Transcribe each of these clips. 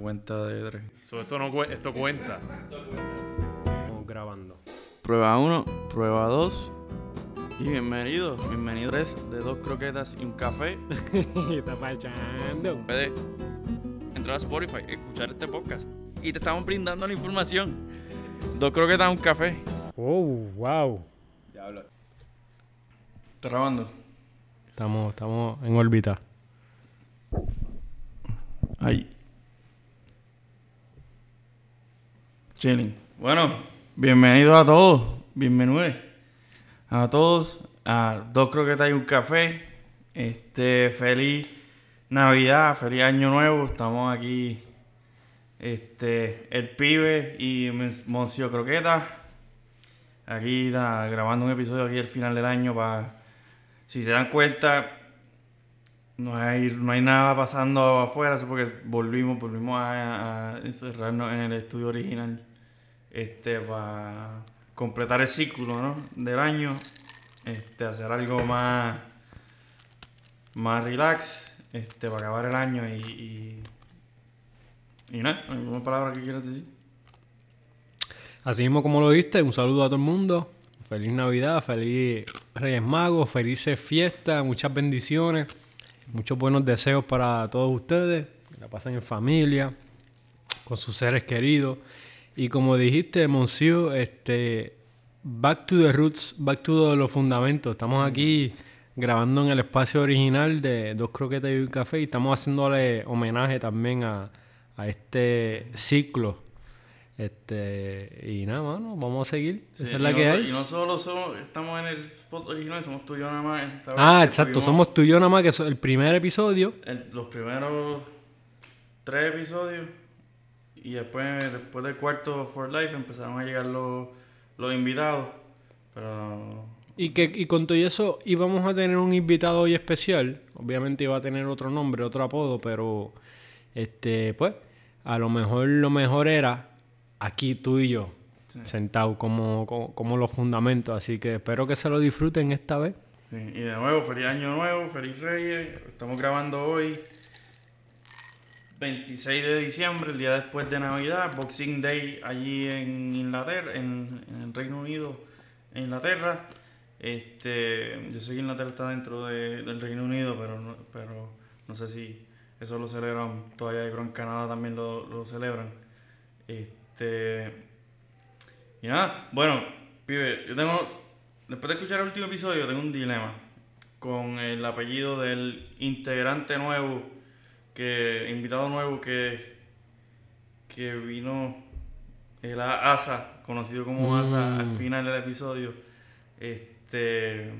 cuenta de Dre. So, esto, no, esto cuenta. Estamos grabando. Prueba 1, prueba 2. Y bienvenidos, bienvenidos de dos croquetas y un café. Está marchando. Puedes entrar a Spotify, escuchar este podcast. Y te estamos brindando la información. Dos croquetas y un café. Oh, wow. Diablo. ¿Está grabando? Estamos, estamos en órbita. Ahí. Chilling. Bueno, bienvenidos a todos. Bienvenidos a todos a Dos Croquetas y un Café. Este, feliz Navidad, feliz Año Nuevo. Estamos aquí, este, el pibe y Mon- Moncio Croqueta. Aquí grabando un episodio aquí al final del año si se dan cuenta, no hay, no hay nada pasando afuera, eso porque volvimos, volvimos a, a encerrarnos en el estudio original este para completar el ciclo ¿no? del año, este, hacer algo más, más relax, este, para acabar el año y, y, y nada, ¿alguna palabra que quieras decir? Así mismo como lo viste, un saludo a todo el mundo. Feliz Navidad, feliz Reyes Magos, felices fiestas, muchas bendiciones, muchos buenos deseos para todos ustedes. Que la pasen en familia, con sus seres queridos. Y como dijiste, Monsieur, este, back to the roots, back to los fundamentos. Estamos aquí grabando en el espacio original de Dos Croquetas y un Café y estamos haciéndole homenaje también a, a este ciclo. Este, y nada, mano, vamos a seguir. Sí, Esa es y la no que so- hay. Y no solo somos, estamos en el spot original, somos tú y yo nada más. Ah, exacto, somos tú y yo nada más, que es el primer episodio. el- los primeros tres episodios y después después del cuarto For Life empezaron a llegar los, los invitados pero Y que y con todo eso íbamos a tener un invitado hoy especial. Obviamente iba a tener otro nombre, otro apodo, pero este, pues, a lo mejor lo mejor era aquí tú y yo, sentados como, como, como los fundamentos. Así que espero que se lo disfruten esta vez. sí, y de nuevo feliz año nuevo feliz reyes estamos grabando hoy 26 de diciembre el día después de navidad Boxing Day allí en Inglaterra en, en el Reino Unido en Inglaterra. Este yo sé que Inglaterra está dentro de- del Reino Unido pero no, pero no sé si eso lo celebran todavía creo en Canadá también lo, lo celebran. Este y nada bueno pibe yo tengo después de escuchar el último episodio tengo un dilema con el apellido del integrante nuevo que invitado nuevo que que vino el Asa conocido como Asa al Mm. final del episodio este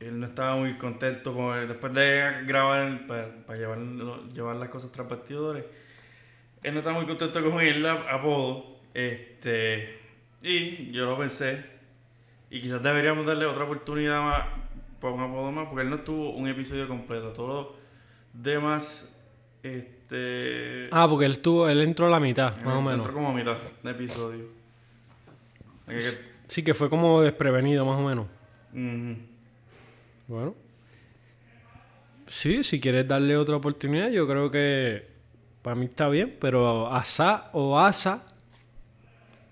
él no estaba muy contento con él. después de grabar para llevar, llevar las cosas tras bastidores él no estaba muy contento con el ap- apodo este y yo lo pensé y quizás deberíamos darle otra oportunidad más para un apodo más porque él no tuvo un episodio completo todo demás este Ah, porque él tuvo, él entró a la mitad, más o menos. entró como a mitad de episodio Sí, que fue como desprevenido, más o menos. Bueno. Sí, si quieres darle otra oportunidad, yo creo que para mí está bien, pero Asa o Asa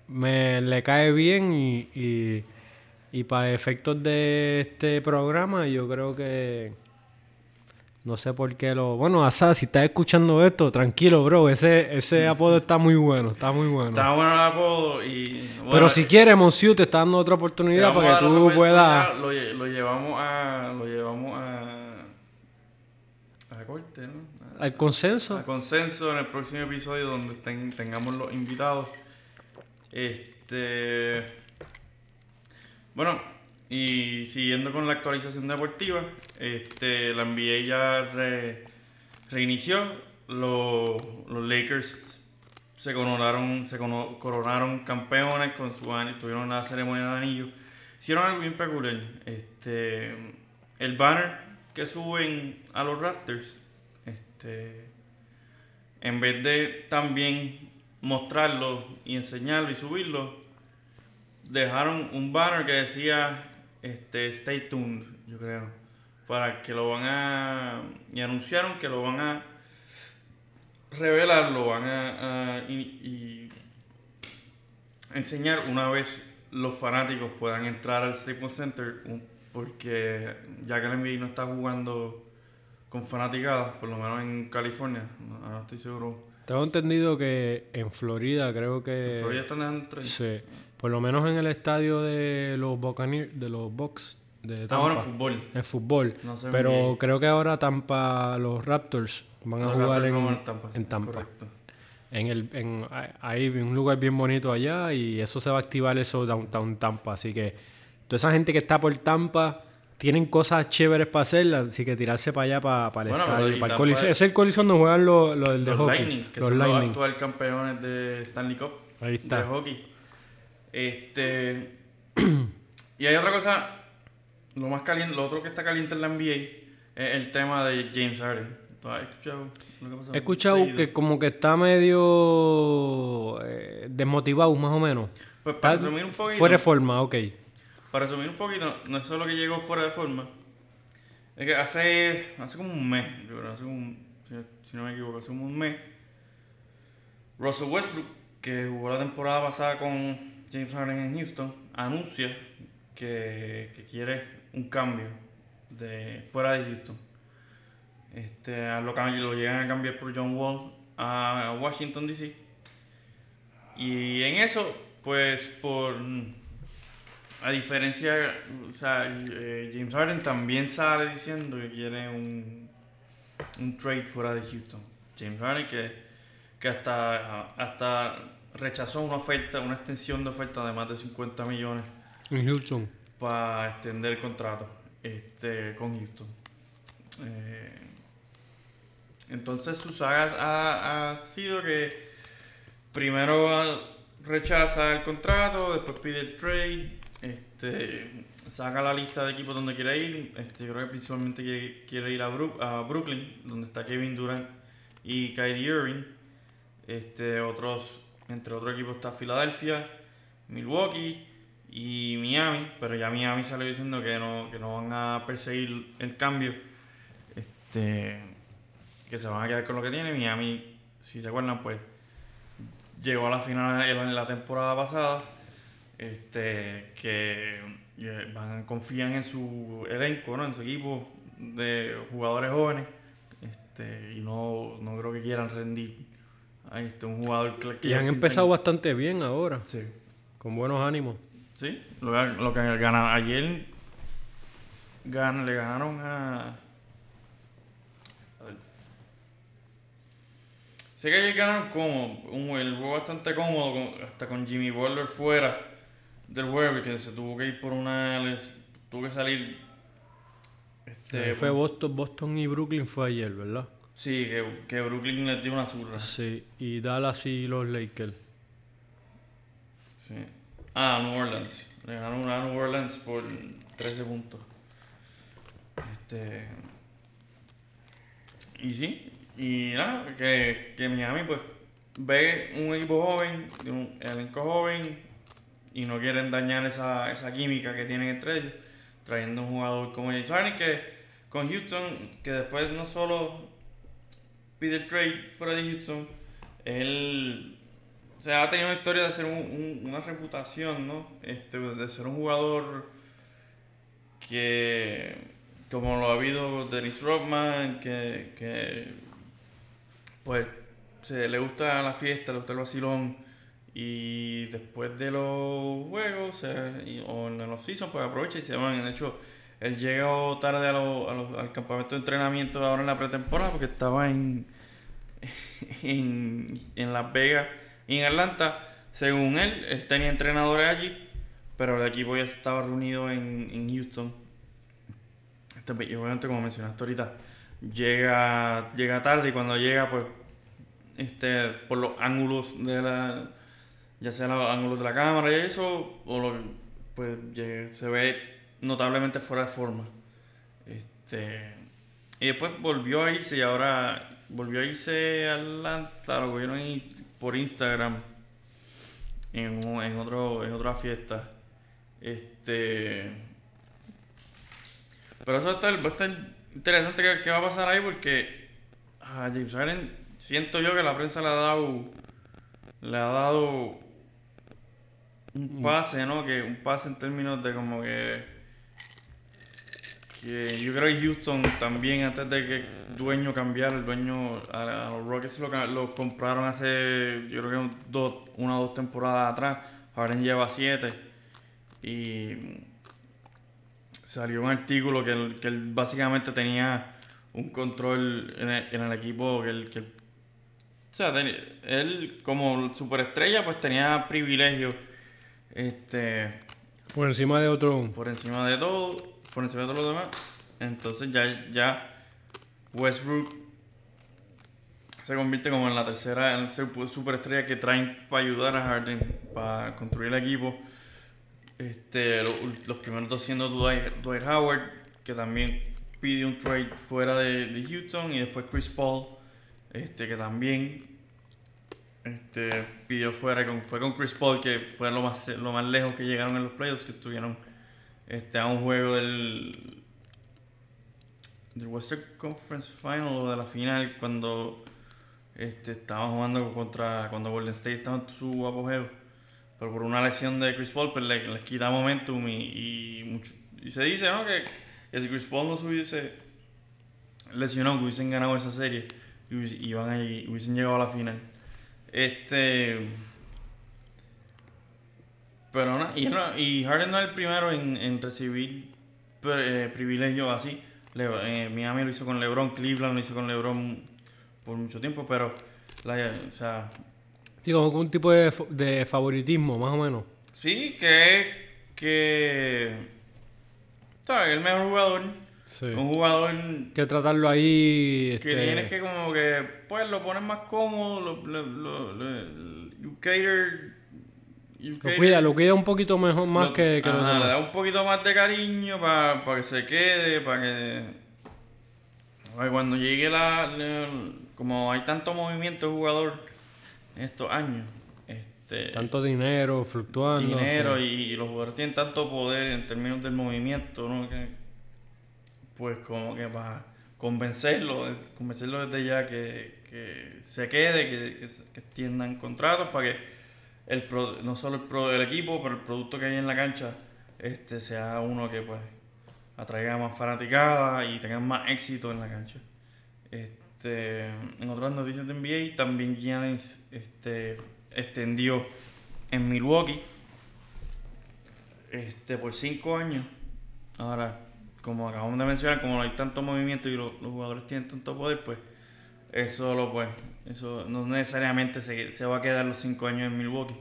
me le cae bien y, y, y para efectos de este programa yo creo que no sé por qué lo... Bueno, Asa, si estás escuchando esto, tranquilo, bro, ese, ese apodo está muy bueno, está muy bueno. estaba bueno el apodo y bueno, pero si quieres, Monsieur, te está dando otra oportunidad para que tú puedas... lo, lle- lo llevamos a lo llevamos a a corte ¿no? A- Al consenso. a consenso en el próximo episodio donde ten- tengamos los invitados. Este. Bueno, y siguiendo con la actualización deportiva, este, la NBA ya re- reinició. Los, los Lakers se coronaron, se coronaron campeones con su anillo, tuvieron la ceremonia de anillo. Hicieron algo bien peculiar. Este, el banner que suben a los Raptors, este, en vez de también mostrarlo y enseñarlo y subirlo, dejaron un banner que decía este Stay tuned, yo creo, para que lo van a y anunciaron que lo van a revelarlo, van a, a- y, y enseñar una vez los fanáticos puedan entrar al Staples Center, porque ya que el NBA no está jugando con fanaticadas, por lo menos en California, no, no estoy seguro. Tengo entendido que en Florida creo que... Florida están. Sí. Por lo menos en el estadio de los Buccaneers, de los Bucks de Tampa. Ah, bueno, fútbol. En fútbol. No sé Pero bien. creo que ahora Tampa, los Raptors van a Los jugar en, van a Tampa, en Tampa. correcto. En el, en, hay un lugar bien bonito allá y eso se va a activar eso downtown Tampa. Así que toda esa gente que está por Tampa tienen cosas chéveres para hacer, así que tirarse para allá, para, para el Bueno, estadio. Para el coliseo. es- el coliseo donde juegan los, los del de Los hockey. Lightning, que los son Lightning. los actuales campeones de Stanley Cup. Ahí está. De hockey. Este. y hay otra cosa. Lo más caliente, lo otro que está caliente en la NBA es el tema de James Harden. ¿Tú has escuchado lo que pasó? He escuchado que como que está medio eh, desmotivado, más o menos. Pues para Está resumir un poquito. Fuera de forma, ok. Para resumir un poquito, no es solo que llegó fuera de forma. Es que hace, hace como un mes, yo creo, hace un- si, si no me equivoco, hace como un mes, Russell Westbrook, que jugó la temporada pasada con James Harden en Houston, anuncia que, quiere un cambio de fuera de Houston. Este, lo, lo llegan a cambiar por John Wall a Washington DC. Y en eso, pues por a diferencia, eh, James Harden también sale diciendo que quiere un, un trade fuera de Houston. James Harden que, que hasta rechazó una oferta, una extensión de oferta de más de 50 millones En Houston. para extender el contrato este, con Houston. Eh, entonces su saga ha, ha sido que primero rechaza el contrato, después pide el trade, este, saca la lista de equipos donde quiere ir, este, creo que principalmente quiere, quiere ir a, Brook- a Brooklyn, donde está Kevin Durant y Kyrie Irving. Este, otros, entre otros equipos está Filadelfia, Milwaukee y Miami, pero ya Miami salió diciendo que no, que no van a perseguir el cambio, este, que se van a quedar con lo que tiene. Miami, si se acuerdan, pues llegó a la final en la temporada pasada, este, que eh, van, confían en su elenco, ¿no? en su equipo de jugadores jóvenes, este, y no, no creo que quieran rendir a este, un jugador que Y han 15 empezado bastante bien ahora, Sí. con buenos ánimos. Sí, lo, lo que gana, ayer gan- le ganaron a. Sé que ayer ganaron como un el juego bastante cómodo, con- hasta con Jimmy Butler fuera del juego y que se tuvo que ir por una. les- tuvo que salir. Este, fue Boston, Boston y Brooklyn fue ayer, ¿verdad? Sí, que, que Brooklyn les dio una zurra. Sí, y Dallas y los Lakers. Sí. Ah, New Orleans. Le ganaron a New Orleans por 13 puntos. Este. Y sí. Y nada, que, que Miami pues ve un equipo joven, un elenco joven, y no quieren dañar esa, esa química que tienen entre ellos, trayendo un jugador como James Harden que con Houston, que después no solo el trade fuera de Houston, él o sea, ha tenido una historia de ser un- un- una reputación, ¿no? Este, de ser un jugador que, como lo ha habido Dennis Rodman, que, que pues se le gusta la fiesta, le gusta el vacilón, y después de los juegos o en los seasons, pues aprovecha y se van. De hecho, él llegó tarde a lo- a al campamento de entrenamiento ahora en la pretemporada porque estaba en, en, en Las Vegas y en Atlanta. Según él, él tenía entrenadores allí, pero el equipo ya estaba reunido en, en Houston. Este, y obviamente, como mencionaste ahorita, llega, llega tarde y cuando llega, pues, este, por los ángulos de la, ya sea los ángulos de la cámara y eso, o lo, pues llega- se ve notablemente fuera de forma. Este, y después volvió a irse y ahora volvió a irse a Atlanta, lo vieron por Instagram en, en, otro, en otra fiesta. Este, pero eso va a estar, va a estar interesante qué, qué va a pasar ahí porque a James Harden siento yo que la prensa le ha dado le ha dado un pase, ¿no? Que un pase en términos de como que que yo creo que Houston también antes de que el dueño cambiara, el dueño a, los Rockets lo, compraron hace yo creo que dos, una o dos temporadas atrás, ahora lleva siete. Y salió un artículo que él, que él básicamente tenía un control en el, en el equipo que él, que él- o sea, ten- él como superestrella pues tenía privilegios este Por encima de otro. por encima de todo, por encima de todo lo demás. Entonces ya, ya Westbrook se convierte como en la tercera en superestrella que traen para ayudar a Harden, para construir el equipo. Este, lo- los primeros dos siendo Dwight, Dwight Howard, que también pidió un trade fuera de, Houston, y después Chris Paul, este, que también este, pidió fuera, fue con Chris Paul, que fue lo más, lo más lejos que llegaron en los playoffs, que estuvieron este, a un juego del, del Western Conference Final o de la final, cuando este, estaban jugando contra, cuando Golden State estaba en su apogeo. Pero por una lesión de Chris Paul, pues le- les quita momentum y, y, mucho- y se dice ¿no? que, que si Chris Paul no se hubiese lesionado, que hubiesen ganado esa serie y hubies- iban ahí, hubiesen llegado a la final. Este. Pero no, y, no- y Harden no es el primero en, en recibir pre- eh, privilegios así. Le- eh, Miami lo hizo con LeBron, Cleveland lo hizo con LeBron por mucho tiempo, pero la, o sea, Sí, como un tipo de, de favoritismo, más o menos. sí que es que ¿sabes? el mejor jugador, Sí. un jugador que tratarlo ahí. que este, tienes que como que pues lo pones más cómodo, lo, lo, lo, lo- you cater, Lo cuida, lo cuida un poquito mejor más Lo- que, que ajá, le demás. da un poquito más de cariño para que se quede, para que... Cuando llegue la, Como hay tanto movimiento de jugador en estos años, este, Tanto dinero fluctuando. dinero sí. y, los jugadores tienen tanto poder en términos del movimiento, ¿no? Que, pues como que para convencerlo, convencerlo desde ya que, que se quede, que, que, que extiendan contratos para que el no solo el, equipo, pero el producto que hay en la cancha este sea uno que pues atraiga más fanaticada y tenga más éxito en la cancha. Este, en otras noticias de NBA, también Giannis este, extendió en Milwaukee este, por cinco años. Ahora, como acabamos de mencionar, como no hay tanto movimiento y lo- los jugadores tienen tanto poder, pues eso lo pues, eso no necesariamente se, se va a quedar los cinco años en Milwaukee.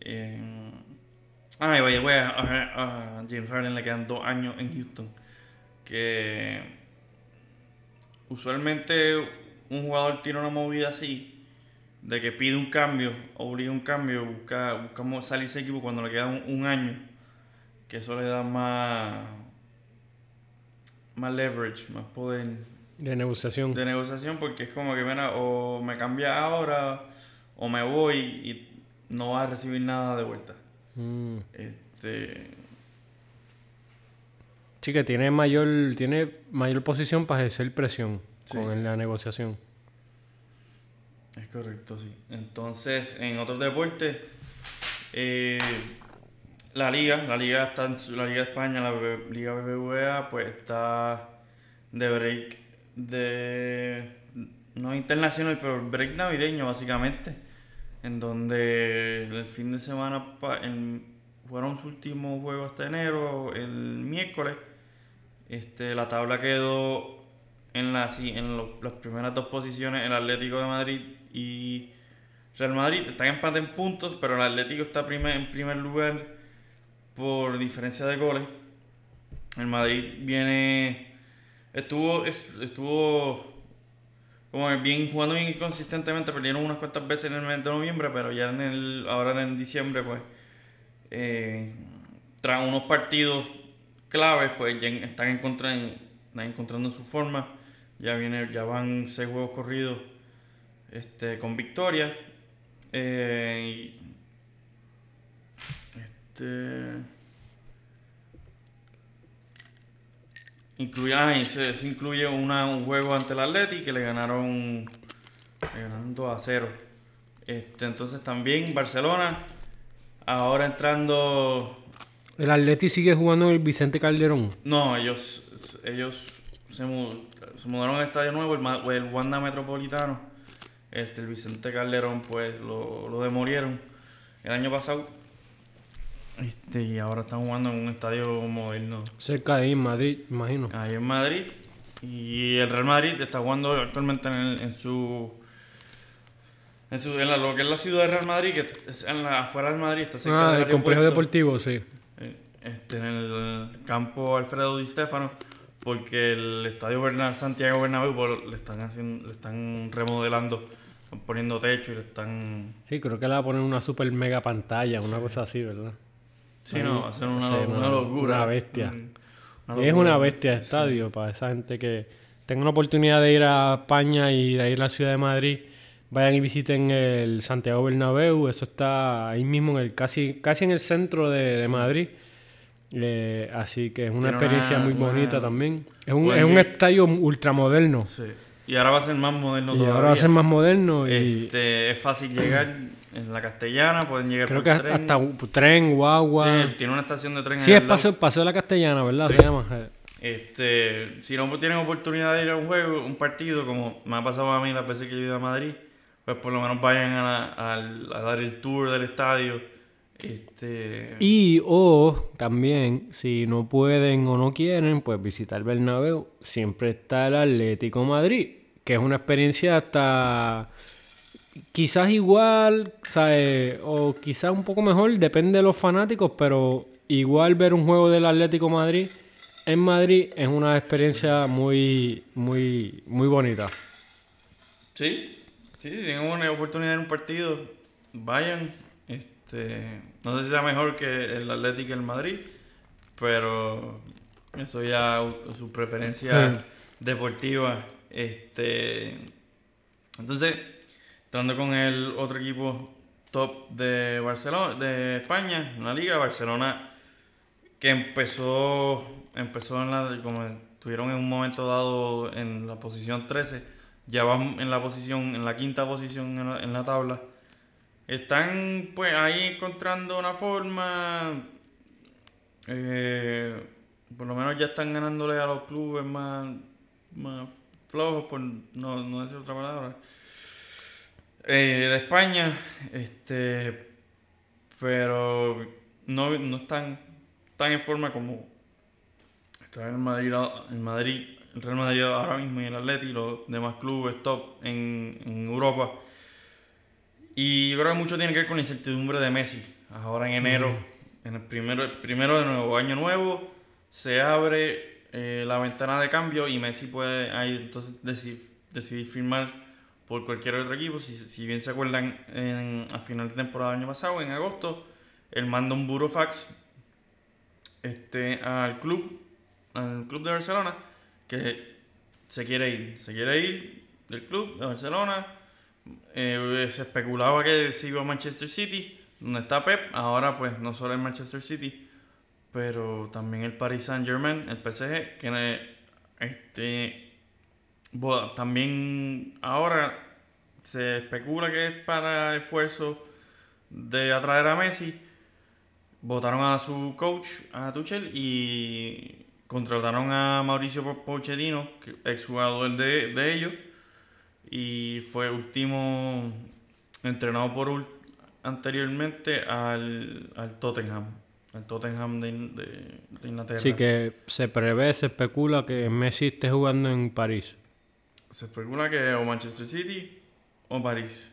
Eh, ah, y vaya, voy a, a- James Harden le quedan dos años en Houston. Que usualmente un jugador tiene una movida así, de que pide un cambio, obliga un cambio, busca, buscamos salirse de equipo cuando le queda un, un año, que eso le da más, más leverage, más poder De negociación. de negociación, porque es como que, mira, o me cambia ahora, o me voy y no vas a recibir nada de vuelta. Mm. Este, Sí, que tiene mayor, tiene mayor posición para ejercer presión Sí. con la negociación. Es correcto, sí. Entonces, en otros deportes, eh, la liga, la liga está en su- la liga de España, la liga BBVA, pues está de break de no internacional, pero break navideño básicamente, en donde el fin de semana pa- en- fueron sus últimos juegos hasta enero, el miércoles, este, la tabla quedó en, la, en lo- las primeras dos posiciones el Atlético de Madrid y Real Madrid. Están empate en puntos, pero el Atlético está primer- en primer lugar por diferencia de goles. El Madrid viene estuvo es- estuvo como bien jugando bien consistentemente, perdieron unas cuantas veces en el mes de noviembre, pero ya en el ahora en diciembre pues eh, tras unos partidos claves, pues ya están, encontrando, están encontrando su forma. Ya viene, ya van seis juegos corridos este, con victoria. Eh, este, incluye, ah, se incluye una, un juego ante el Atleti que le ganaron ganando a cero. Este, entonces también Barcelona, ahora entrando... El Atleti sigue jugando el Vicente Calderón. No, ellos, ellos se, mu- se mudaron al estadio nuevo, el, el Wanda Metropolitano. Este, el Vicente Calderón, pues lo, lo demolieron el año pasado. Este, y ahora están jugando en un estadio moderno Cerca de ahí en Madrid, imagino. ahí en Madrid. Y el Real Madrid está jugando actualmente en, el- en su. En, su, en la- lo que es la ciudad de Real Madrid, que es en la, afuera del Madrid, está cerca Ah, del el complejo deportivo, sí. Eh, Este, en el campo Alfredo Di Stefano, porque el estadio Berna- Santiago Bernabéu pues, le están haciendo, le están remodelando, poniendo techo y le están Sí, creo que le va a poner una super mega pantalla, una cosa así, ¿verdad? Sí, no, va a ser una, una una- locura. una bestia. Mm, es locura. una bestia de estadio para esa gente que tenga una oportunidad de ir a España y de ir a la ciudad de Madrid. Vayan y visiten el Santiago Bernabéu, eso está ahí mismo en el casi casi en el centro de, de Madrid. Eh, así que es una Tiene experiencia muy bonita también. Es un, es un estadio ultramoderno. Sí. Y ahora va a ser más moderno Y todavía. ahora va a ser más moderno y Este, es fácil llegar en la castellana, pueden llegar creo por que tren. hasta un tren, guagua. Sí, tiene una estación de tren Sí, es paseo, paseo de la castellana, ¿verdad? Se llama. Eh, Este, si no tienen oportunidad de ir a un juego, un partido, como me ha pasado a mí las veces que he ido a Madrid, pues por lo menos vayan a dar el tour del estadio. Este, Y o también, si no pueden o no quieren, pues visitar Bernabéu. Siempre está el Atlético Madrid, que es una experiencia hasta quizás igual, ¿sabes? O quizás un poco mejor, depende de los fanáticos, pero igual ver un juego del Atlético Madrid en Madrid es una experiencia muy, muy, muy bonita. Sí, sí, si tienen una oportunidad en un partido, vayan. Este, no sé si sea mejor que el Atlético el Madrid, pero eso ya su preferencia deportiva. Este, entonces, entrando con el otro equipo top de Barcelona, de España, en la liga, Barcelona, que empezó, empezó en la, como estuvieron en un momento dado en la posición 13, ya van en la posición, en la quinta posición en la, en la tabla. Están pues ahí encontrando una forma, eh, por lo menos ya están ganándole a los clubes más, más flojos, por no, no decir otra palabra. Eh, de España, este, pero no, no están tan en forma como está el Madrid, el Madrid, el Real Madrid ahora mismo y el Atleti y los demás clubes top en, en Europa. Y yo creo que mucho tiene que ver con la incertidumbre de Messi. Ahora en enero, en el primero, el primero de nuevo, año nuevo, se abre eh, la ventana de cambio y Messi puede ahí entonces decidir, decidir firmar por cualquier otro equipo. Si, si bien se acuerdan, en, a final de temporada del año pasado, en agosto, él manda un burofax este, al club, al club de Barcelona, que se quiere ir, se quiere ir del club de Barcelona. Eh, se especulaba que se iba a Manchester City, donde está Pep. Ahora, pues, no solo en Manchester City, pero también el Paris Saint Germain, el PSG, que este, bo- también ahora se especula que es para esfuerzo de atraer a Messi. Votaron a su coach, a Tuchel, y contrataron a Mauricio Po- Pochettino, exjugador de, de ellos, y fue último entrenado por anteriormente al, al Tottenham, al Tottenham de- de Inglaterra. Así que se prevé, se especula que Messi esté jugando en París. Se especula que o Manchester City o París.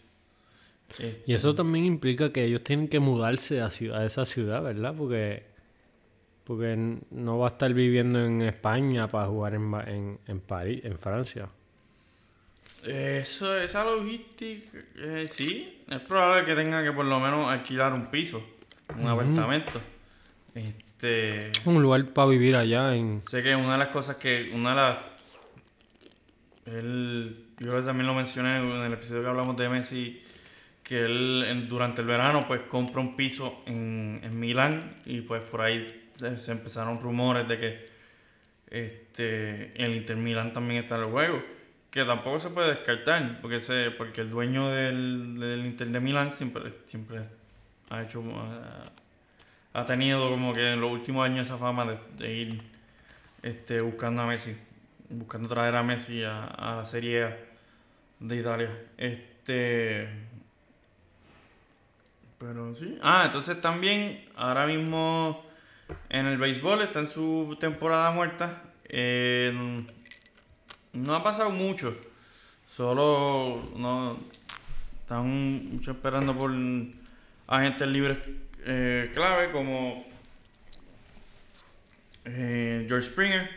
Este, Y eso también implica que ellos tienen que mudarse a, ciudad, a esa ciudad, ¿verdad? Porque, porque no va a estar viviendo en España para jugar en, en, en París, en Francia. Eso, esa logística, eh, sí, es probable que tenga que por lo menos alquilar un piso, un apartamento. Este, Un lugar para vivir allá en... sé que una de las cosas que, una de las, él, yo creo que también lo mencioné en el episodio que hablamos de Messi, que él durante el verano pues compra un piso en, en Milán y pues por ahí se, se empezaron rumores de que este, el Inter Milán también está en el juego. que tampoco se puede descartar, porque se, porque el dueño del, del Inter de Milán siempre, siempre ha hecho ha, ha tenido como que en los últimos años esa fama de, de ir este, buscando a Messi, buscando traer a Messi a, la Serie A de Italia. Este pero sí. Ah, entonces también ahora mismo en el béisbol está en su temporada muerta. Eh, no ha pasado mucho. Solo no están mucho esperando por agentes libres eh, clave como eh, George Springer,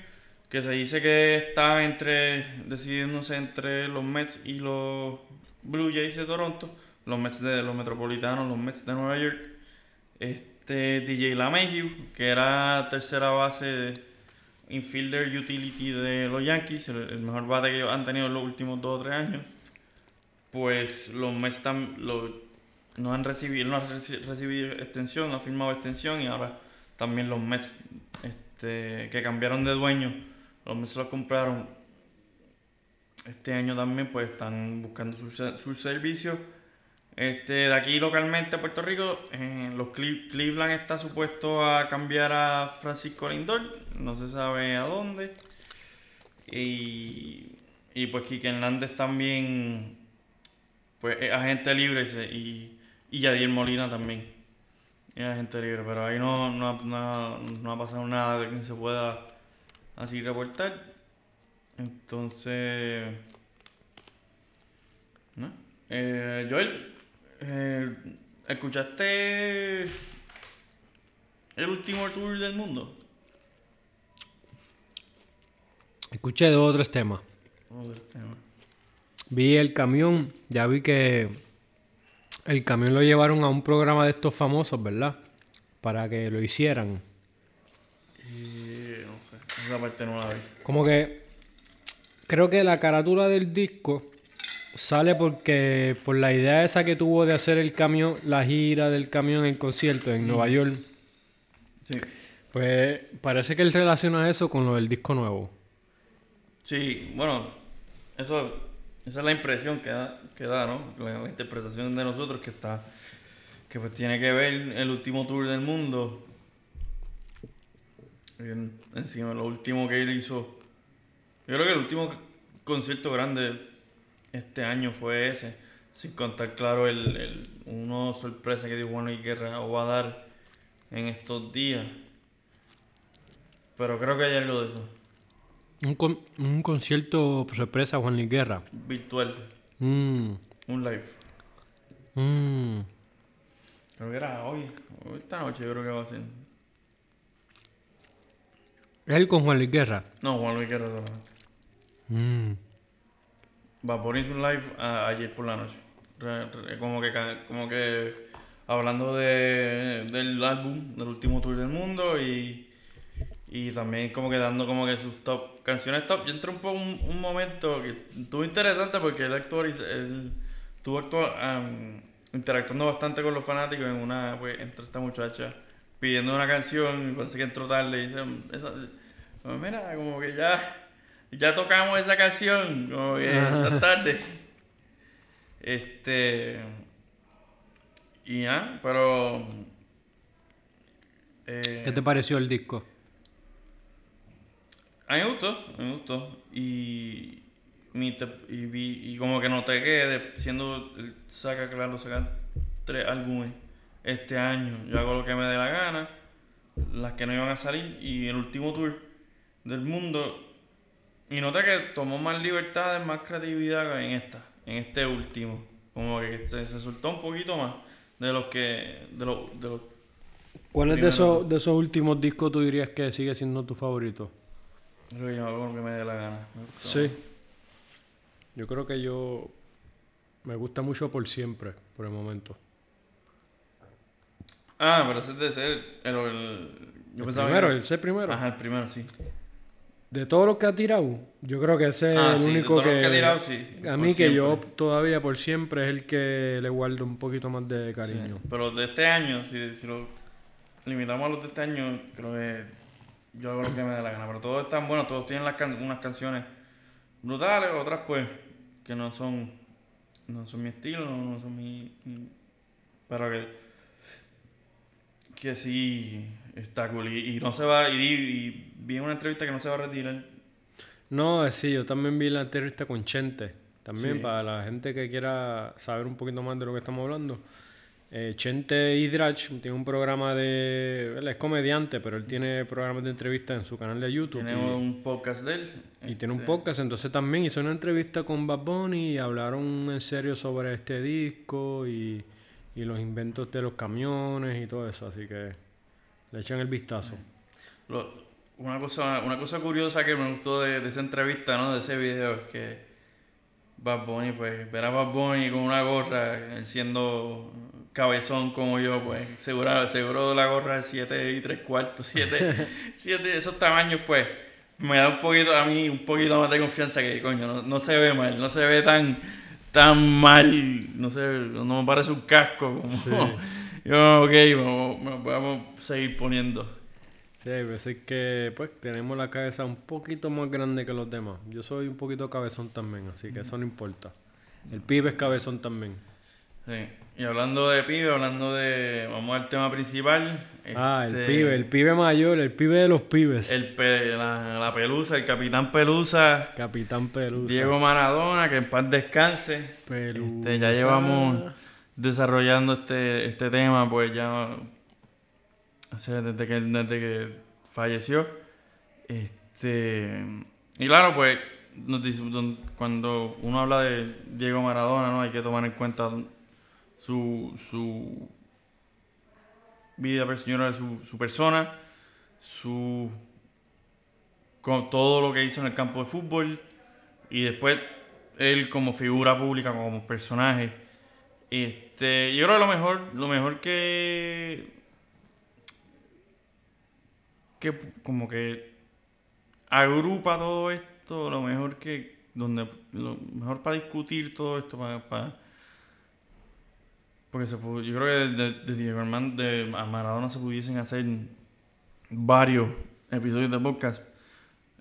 que se dice que está entre decidiéndose entre los Mets y los Blue Jays de Toronto, los Mets de los Metropolitanos, los Mets de Nueva York. Este DJ LaMahieu, que era tercera base de infielder utility de los Yankees, el, mejor bate que ellos han tenido en los últimos dos o tres años. Pues los Mets tam- lo- no han recibido, no ha reci- recibido extensión, no ha firmado extensión y ahora también los Mets este, que cambiaron de dueño, los Mets los compraron este año también, pues están buscando sus sus servicios. Este, de aquí localmente a Puerto Rico, eh, los Cle- Cleveland está supuesto a cambiar a Francisco Lindor, no se sabe a dónde. Y, y pues Quique Hernández también, pues es agente libre y, y, Yadier Molina también es agente libre, pero ahí no, no, no, no ha pasado nada de que se pueda así reportar. Entonces, ¿no? Eh, Joel, eh, ¿escuchaste el último tour del mundo? Escuché dos o tres temas. Otro tema. Vi el camión, ya vi que el camión lo llevaron a un programa de estos famosos, ¿verdad? Para que lo hicieran. Esa parte no la vi. Como que creo que la carátula del disco sale porque por la idea esa que tuvo de hacer el camión, la gira del camión, el concierto en Nueva York, Sí. pues parece que él relaciona eso con lo del disco nuevo. Sí, bueno, eso, esa es la impresión que da, que da ¿no? La, la interpretación de nosotros que está, que pues tiene que ver el último tour del mundo. En, encima, lo último que él hizo. Yo creo que el último concierto grande este año fue ese. Sin contar, claro, el, el uno sorpresa que dio Juan Luis Guerra o va a dar en estos días. Pero creo que hay algo de eso. Un, con- un concierto sorpresa Juan Luis Guerra. Virtual. Mm, Un live. mm. Creo que era. Hoy esta noche yo creo que va a ser. Él con Juan Luis Guerra. No, Juan Luis Guerra solamente. Mm. Vapor hizo un live a- ayer por la noche. Re- re- como que como que hablando de, del álbum, del último tour del mundo y, y también como que dando como que sus top canciones top. Yo entré un poco un, un momento que estuvo interesante porque el actor él estuvo actua- interactuando bastante con los fanáticos en una pues entre esta muchacha pidiendo una canción y parece que entró tarde y dice esa- pues mira como que ya ya tocamos esa canción como que está tarde este y ya pero eh, ¿Qué te pareció el disco? a mí me gustó, a mí me gustó. Y, y, vi- y como que noté que de- siendo, saca, claro, saca tres álbumes este año. Yo hago lo que me dé la gana, las que no iban a salir. Y el último tour del mundo. Y noté que tomó más libertades, más creatividad en esta, en este último. Como que se, se soltó un poquito más de los que, de los, de los ¿Cuáles de esos, de esos últimos discos tú dirías que sigue siendo tu favorito? Creo que yo hago lo que me dé la gana. Sí. Yo creo que yo me gusta mucho por siempre, por el momento. Ah, pero ese es de ser el, el- yo El primero, que- el C primero. Ajá, el primero, sí. De todos los que ha tirado, yo creo que ese Ah, es el sí, de único todos que, los que ha tirado, sí, a mí que yo todavía por siempre es el que le guardo un poquito más de cariño. Sí, Pero de este año, si, si lo limitamos a los de este año, creo que yo hago lo que me dé la gana. Pero todos están buenos, todos tienen las can- unas canciones brutales, otras pues que no son no son mi estilo, no, no son mi, mi- pero que que sí está cool y, y no se va y, y vi en una entrevista que no se va a retirar. No, eh, sí, yo también vi la entrevista con Chente. También Sí. para la gente que quiera saber un poquito más de lo que estamos hablando. Eh, Chente Hidrach tiene un programa de... Él es comediante, pero él tiene programas de entrevista en su canal de YouTube. Tiene y- un podcast de él. Y tiene un este, podcast, entonces también hizo una entrevista con Bad Bunny y hablaron en serio sobre este disco y, y los inventos de los camiones y todo eso, así que le echan el vistazo. Lo- una, cosa, una cosa curiosa que me gustó de, de esa entrevista, ¿no? De ese video, es que Bad Bunny, pues, ver a Bad Bunny con una gorra, él siendo cabezón como yo, pues, seguro, seguro la gorra de 7 y 3 cuartos, 7, siete, esos tamaños, pues, me da un poquito, a mí, un poquito más de confianza que, coño, no, no se ve mal, no se ve tan, tan mal, no sé, no me parece un casco, como, yo, ok, vamos, vamos a seguir poniendo. Sí, hay veces que pues tenemos la cabeza un poquito más grande que los demás. Yo soy un poquito cabezón también, así que eso no importa. El pibe es cabezón también. Sí. Y hablando de pibe, hablando de. Vamos al tema principal. Ah, el Este, pibe, el pibe mayor, el pibe de los pibes. el pe- la, la pelusa, el capitán Pelusa, Capitán Pelusa. Diego Maradona, que en paz descanse. Pelusa. Este, ya llevamos desarrollando este, este tema, pues ya. o sea, desde que, desde que falleció. Este. Y claro, pues. nos dice- cuando uno habla de Diego Maradona, ¿no? Hay que tomar en cuenta su, su vida personal, su, su persona, su todo lo que hizo en el campo de fútbol y después él como figura pública, como personaje. Este, yo creo que lo mejor, lo mejor que que como que agrupa todo esto, lo mejor que donde lo mejor para discutir todo esto para- porque se pu- yo creo que de, de Diego Armando de Maradona se pudiesen hacer varios episodios de podcast.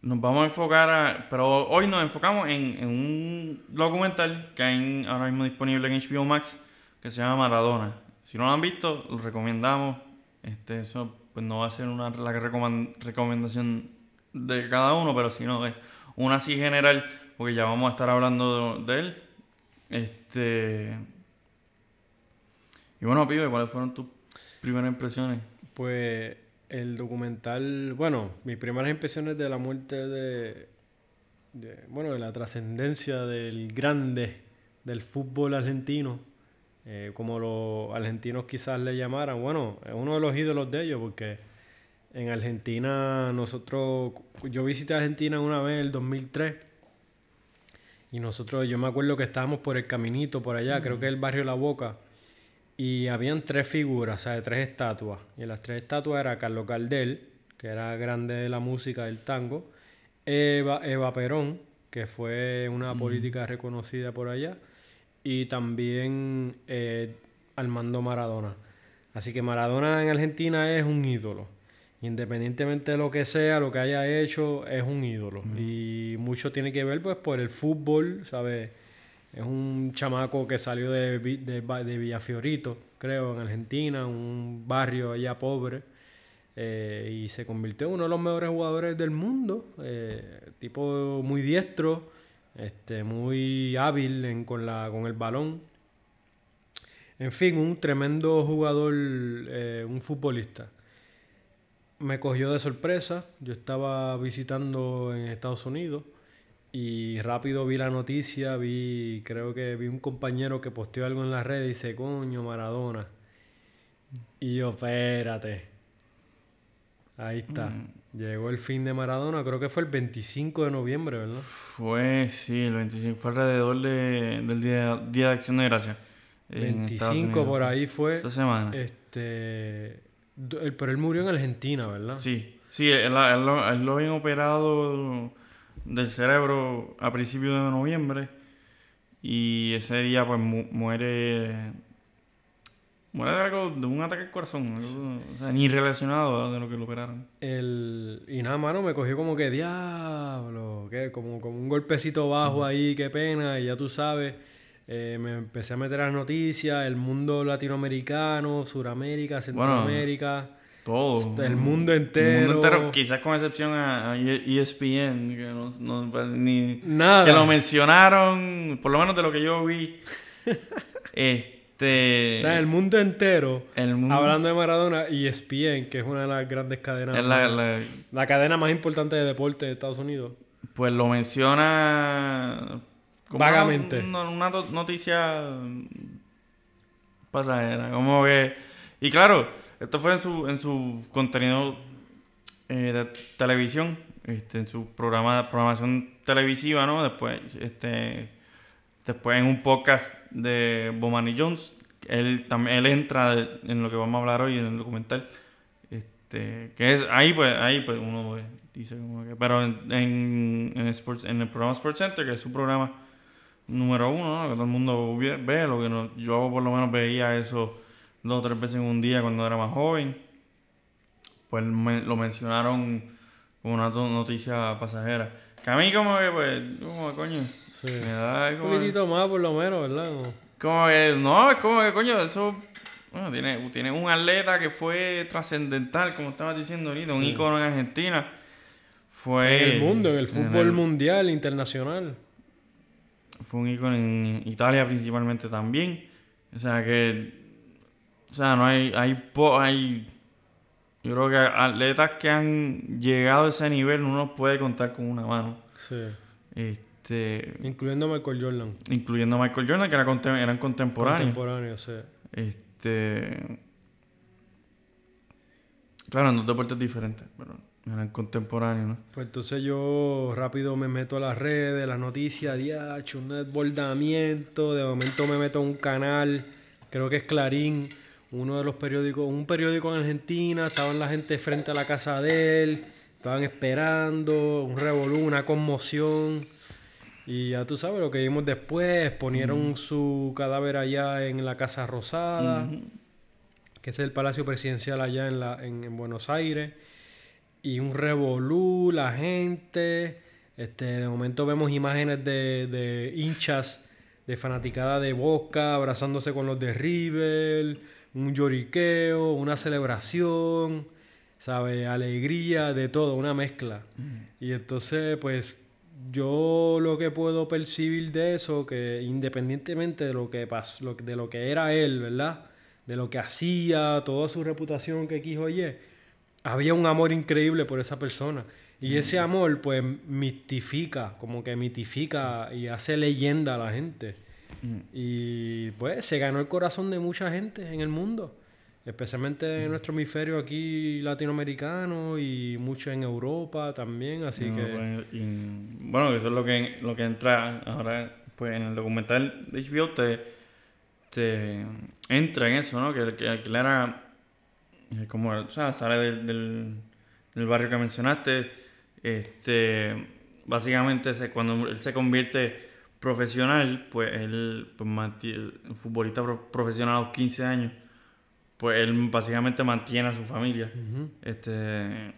Nos vamos a enfocar a, pero hoy nos enfocamos en, en un documental que hay ahora mismo disponible en HBO Max que se llama Maradona. Si no lo han visto, lo recomendamos. Este, eso pues no va a ser una la recomendación de cada uno, pero si no una así general, porque ya vamos a estar hablando de, de él. Este y bueno, pibe, ¿cuáles fueron tus primeras impresiones? Pues el documental, bueno, mis primeras impresiones de la muerte de, de- bueno, de la trascendencia del grande del fútbol argentino, eh, como los argentinos quizás le llamaran, bueno, es uno de los ídolos de ellos, porque en Argentina nosotros, yo visité Argentina una vez en el 2003, y nosotros, yo me acuerdo que estábamos por el caminito por allá, creo que es el barrio La Boca, y habían tres figuras, o sea, tres estatuas. Y en las tres estatuas era Carlos Gardel, que era grande de la música del tango, Eva, Eva Perón, que fue una política reconocida por allá, y también eh, Armando Maradona. Así que Maradona en Argentina es un ídolo. Independientemente de lo que sea, lo que haya hecho, es un ídolo. Y mucho tiene que ver pues por el fútbol, ¿sabes? Es un chamaco que salió de, de, de Villafiorito, creo, en Argentina, un barrio allá pobre. eh, y se convirtió en uno de los mejores jugadores del mundo. eh, tipo muy diestro, este, muy hábil en- con, la, con el balón. En fin, un tremendo jugador, eh, un futbolista. Me cogió de sorpresa. Yo estaba visitando en Estados Unidos y rápido vi la noticia, vi, creo que vi un compañero que posteó algo en la red y dice, coño, Maradona. Y yo, espérate. Ahí está. Llegó el fin de Maradona, creo que fue el 25 de noviembre, ¿verdad? Fue, sí, el 25, fue alrededor de, del día, día de Acción de Gracia. en Estados 25 Unidos. por ahí fue. Esta semana. Este, él- pero él murió en Argentina, ¿verdad? Sí, sí, él, él lo, él lo habían operado del cerebro a principios de noviembre y ese día pues mu- muere muere de algo, de un ataque al corazón, algo, o sea, ni relacionado de lo que lo operaron. El, y nada, mano, me cogió como que diablo, que como, como un golpecito bajo ahí, qué pena, y ya tú sabes. eh, me empecé a meter las noticias, el mundo latinoamericano, Suramérica, Centroamérica, Todo. el mundo El entero. mundo entero, quizás con excepción a, a ESPN, que no, no- ni, Nada. que lo mencionaron, por lo menos de lo que yo vi. este. O sea, el mundo entero, el mundo- hablando de Maradona, y ESPN, que es una de las grandes cadenas, es la- la- la cadena más importante de deporte de Estados Unidos. pues lo menciona. como Vagamente. Una, noticia pasajera. Como que. Y claro, esto fue en su, en su contenido eh, de televisión, este, en su programa, programación televisiva, ¿no? Después, este, después en un podcast de Bomani Jones, él también él entra en lo que vamos a hablar hoy en el documental. Este, que es ahí pues ahí pues uno dice como que pero en, en, Sports- en el programa Sports Center que es su programa número uno ¿no? que todo el mundo ve, lo que no- yo por lo menos veía eso dos o tres veces en un día cuando era más joven pues me- lo mencionaron como una noticia pasajera que a mí como que pues como que coño Sí. me da Un como que- poquitito más, por lo menos, ¿verdad? Como- como que, no, es como que, coño, eso. Bueno, tiene, tiene un atleta que fue trascendental, como estabas diciendo ahorita, un ícono en Argentina. Fue. En el mundo, en el fútbol el- mundial, internacional. Fue un ícono en Italia principalmente también. O sea que. O sea, no hay. Hay. hay yo creo que atletas que han llegado a ese nivel uno los puede contar con una mano. Sí. Este. Incluyendo a Michael Jordan. Incluyendo a Michael Jordan, que era contem- eran contemporáneos. Contemporáneo, sí. Este. Claro, en dos deportes diferentes, pero eran contemporáneos, ¿no? Pues entonces yo rápido me meto a las redes, las noticias, diacho, un desbordamiento. De momento me meto a un canal, creo que es Clarín, uno de los periódicos, un periódico en Argentina. Estaban la gente frente a la casa de él, estaban esperando, un revolú, una conmoción. Y ya tú sabes lo que vimos después, ponieron su cadáver allá en la Casa Rosada, que es el Palacio Presidencial allá en, la, en, en Buenos Aires y un revolú, la gente. Este, de momento vemos imágenes de, de hinchas de fanaticada de Boca abrazándose con los de River, un lloriqueo, una celebración, ¿sabe? Alegría, de todo, una mezcla. Y entonces, pues, yo lo que puedo percibir de eso, que independientemente de lo que pasó, de lo que era él, ¿verdad? De lo que hacía, toda su reputación que quiso oye, había un amor increíble por esa persona. Y ese amor, pues, mitifica, como que mitifica y hace leyenda a la gente. Y pues se ganó el corazón de mucha gente en el mundo, especialmente en nuestro hemisferio aquí latinoamericano y mucho en Europa también, así No, que... pues, y- bueno, eso es lo que, lo que entra ahora, pues en el documental de HBO te, te entra en eso, ¿no? Que, que, que era, eh, como, o sea, sale del, del, del barrio que mencionaste, este, básicamente se- cuando él se convierte profesional, pues él, pues, manti- futbolista pro- profesional a los 15 años, pues él básicamente mantiene a su familia. Este.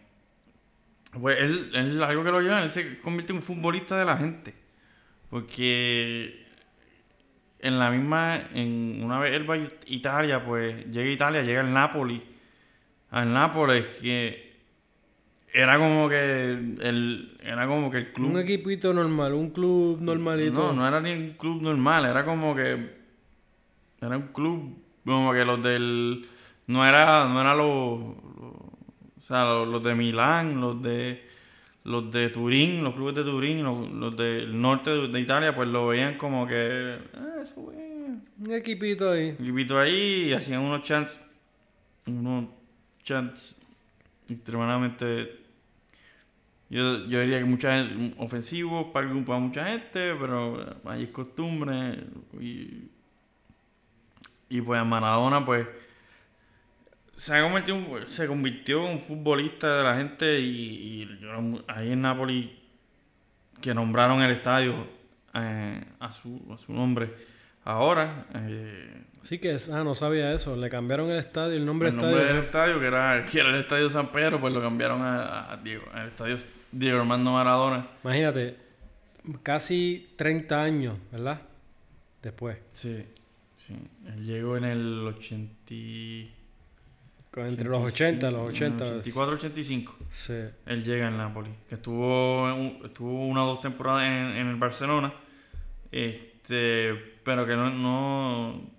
Pues él, él, algo que lo lleva, él se convierte en un futbolista de la gente. Porque en la misma, en una vez él va a Italia, pues llega a Italia, llega al Napoli. Al Nápoles, que era como que el, era como que el club. Un equipito normal, un club normalito. No, no era ni un club normal, era como que. Era un club como que los del. No era, no era los. los- o sea, los, los de Milán, los de. Los de Turín, los clubes de Turín, los, los del norte de, de Italia, pues lo veían como que. Ah, eso. Un equipito ahí. Un equipito ahí y hacían unos chants. Unos chants extremadamente. Yo, yo diría que mucha gente, ofensivos para, para mucha gente, pero es costumbre. Y, y pues Maradona, pues. Se, ha convertido, se convirtió en un futbolista de la gente y, ahí en Nápoles que nombraron el estadio eh, a, su, a su nombre, ahora. eh, Sí que, ah, no sabía eso. Le cambiaron el estadio, el nombre el del nombre estadio. del estadio, que era, que era el Estadio San Pedro, pues lo cambiaron a, a Diego, al Estadio Diego Armando Maradona. Imagínate, casi 30 años, ¿verdad? Después. Sí, sí. Él llegó en el 80... y- Con- Entre los 80 y los 80. 84, 85. Sí. Él llega en Napoli. Que estuvo, en estuvo una o dos temporadas en, en el Barcelona. Este, pero que no, no.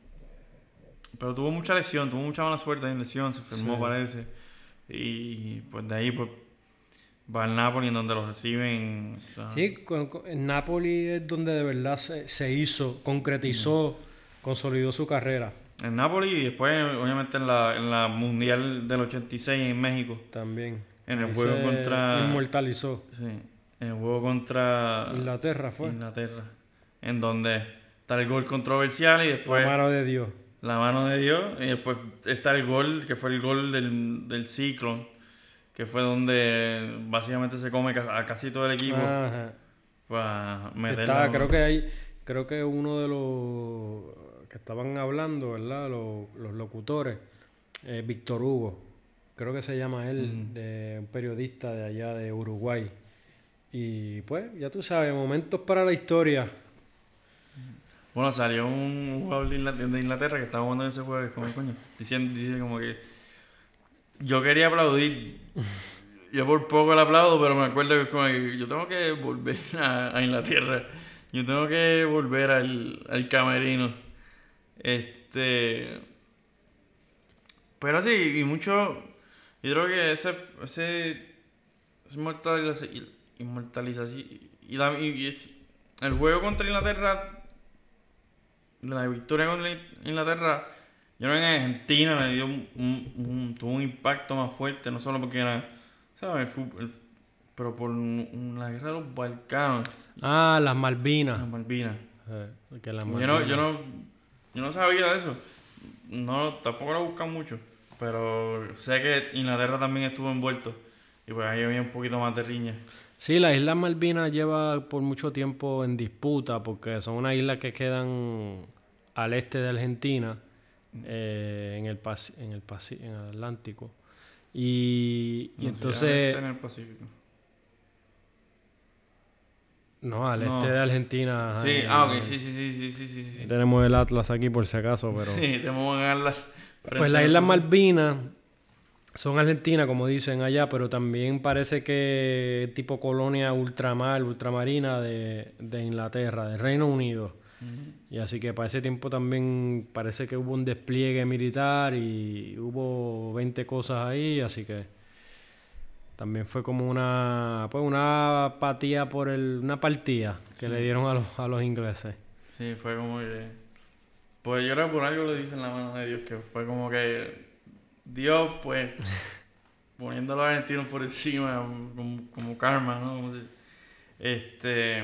Pero tuvo mucha lesión, tuvo mucha mala suerte en lesión, se enfermó Sí. parece. Y pues de ahí pues va al Napoli en donde lo reciben. o sea, Sí, en Napoli es donde de verdad se, se hizo, concretizó, consolidó su carrera En Napoli y después obviamente en la, en la Mundial del 86 en México. también. En el juego contra- Inmortalizó. Sí, en el juego contra Inglaterra fue. Inglaterra. En donde está el gol controversial y después La mano de Dios. La mano de Dios. Y después está el gol, que fue el gol del, del Ciclón, que fue donde básicamente se come a casi todo el equipo Ajá. para estaba- creo que hay, creo que uno de los que estaban hablando, ¿verdad? Los, los locutores, eh, Víctor Hugo, creo que se llama él, de un periodista de allá de Uruguay. Y pues, ya tú sabes, momentos para la historia. Bueno, salió un jugador de Ingla- de Inglaterra que estaba jugando ese juego diciendo, dice como que yo quería aplaudir. Yo por poco le aplaudo, pero me acuerdo que es como que yo tengo que volver a, Inglaterra. Yo tengo que volver al, al camerino. Este. Pero sí, y mucho. Yo creo que ese. ese inmortalización. y, y- y el juego contra Inglaterra. La victoria contra Inglaterra. Yo creo que en Argentina le dio un, un- un- tuvo un impacto más fuerte, no solo porque era. ¿Sabes? El fútbol- el- pero por la guerra de los Balcanos, Ah, las las Malvinas. Malvinas. Eh, que las Yo no, Malvinas. yo no, yo no sabía de eso. No, tampoco lo buscan mucho. Pero sé que Inglaterra también estuvo envuelto. Y pues ahí había un poquito más de riña. Sí, las Islas Malvinas lleva por mucho tiempo en disputa porque son unas islas que quedan al este de Argentina, eh, en, el Paci- en, el Paci- en el Atlántico. Y, y No sé, entonces, en el Pacífico. no, al No. este de Argentina. Sí, ah, ok, sí, sí, sí, sí, sí, sí, sí. Tenemos el Atlas aquí por si acaso, pero... Sí, tenemos que ganarlas. Pues las Islas Malvinas son argentinas, como dicen allá, pero también parece que tipo colonia ultramar, ultramarina de, de Inglaterra, del Reino Unido. Y así que para ese tiempo también parece que hubo un despliegue militar y hubo 20 cosas ahí, así que también fue como una pues una apatía por el una partida que le dieron a los, a los ingleses. Sí, fue como que. Pues yo era por algo le dicen la mano de Dios, que fue como que Dios, pues, poniendo a los argentinos por encima, como, como karma, ¿no? Como si- este.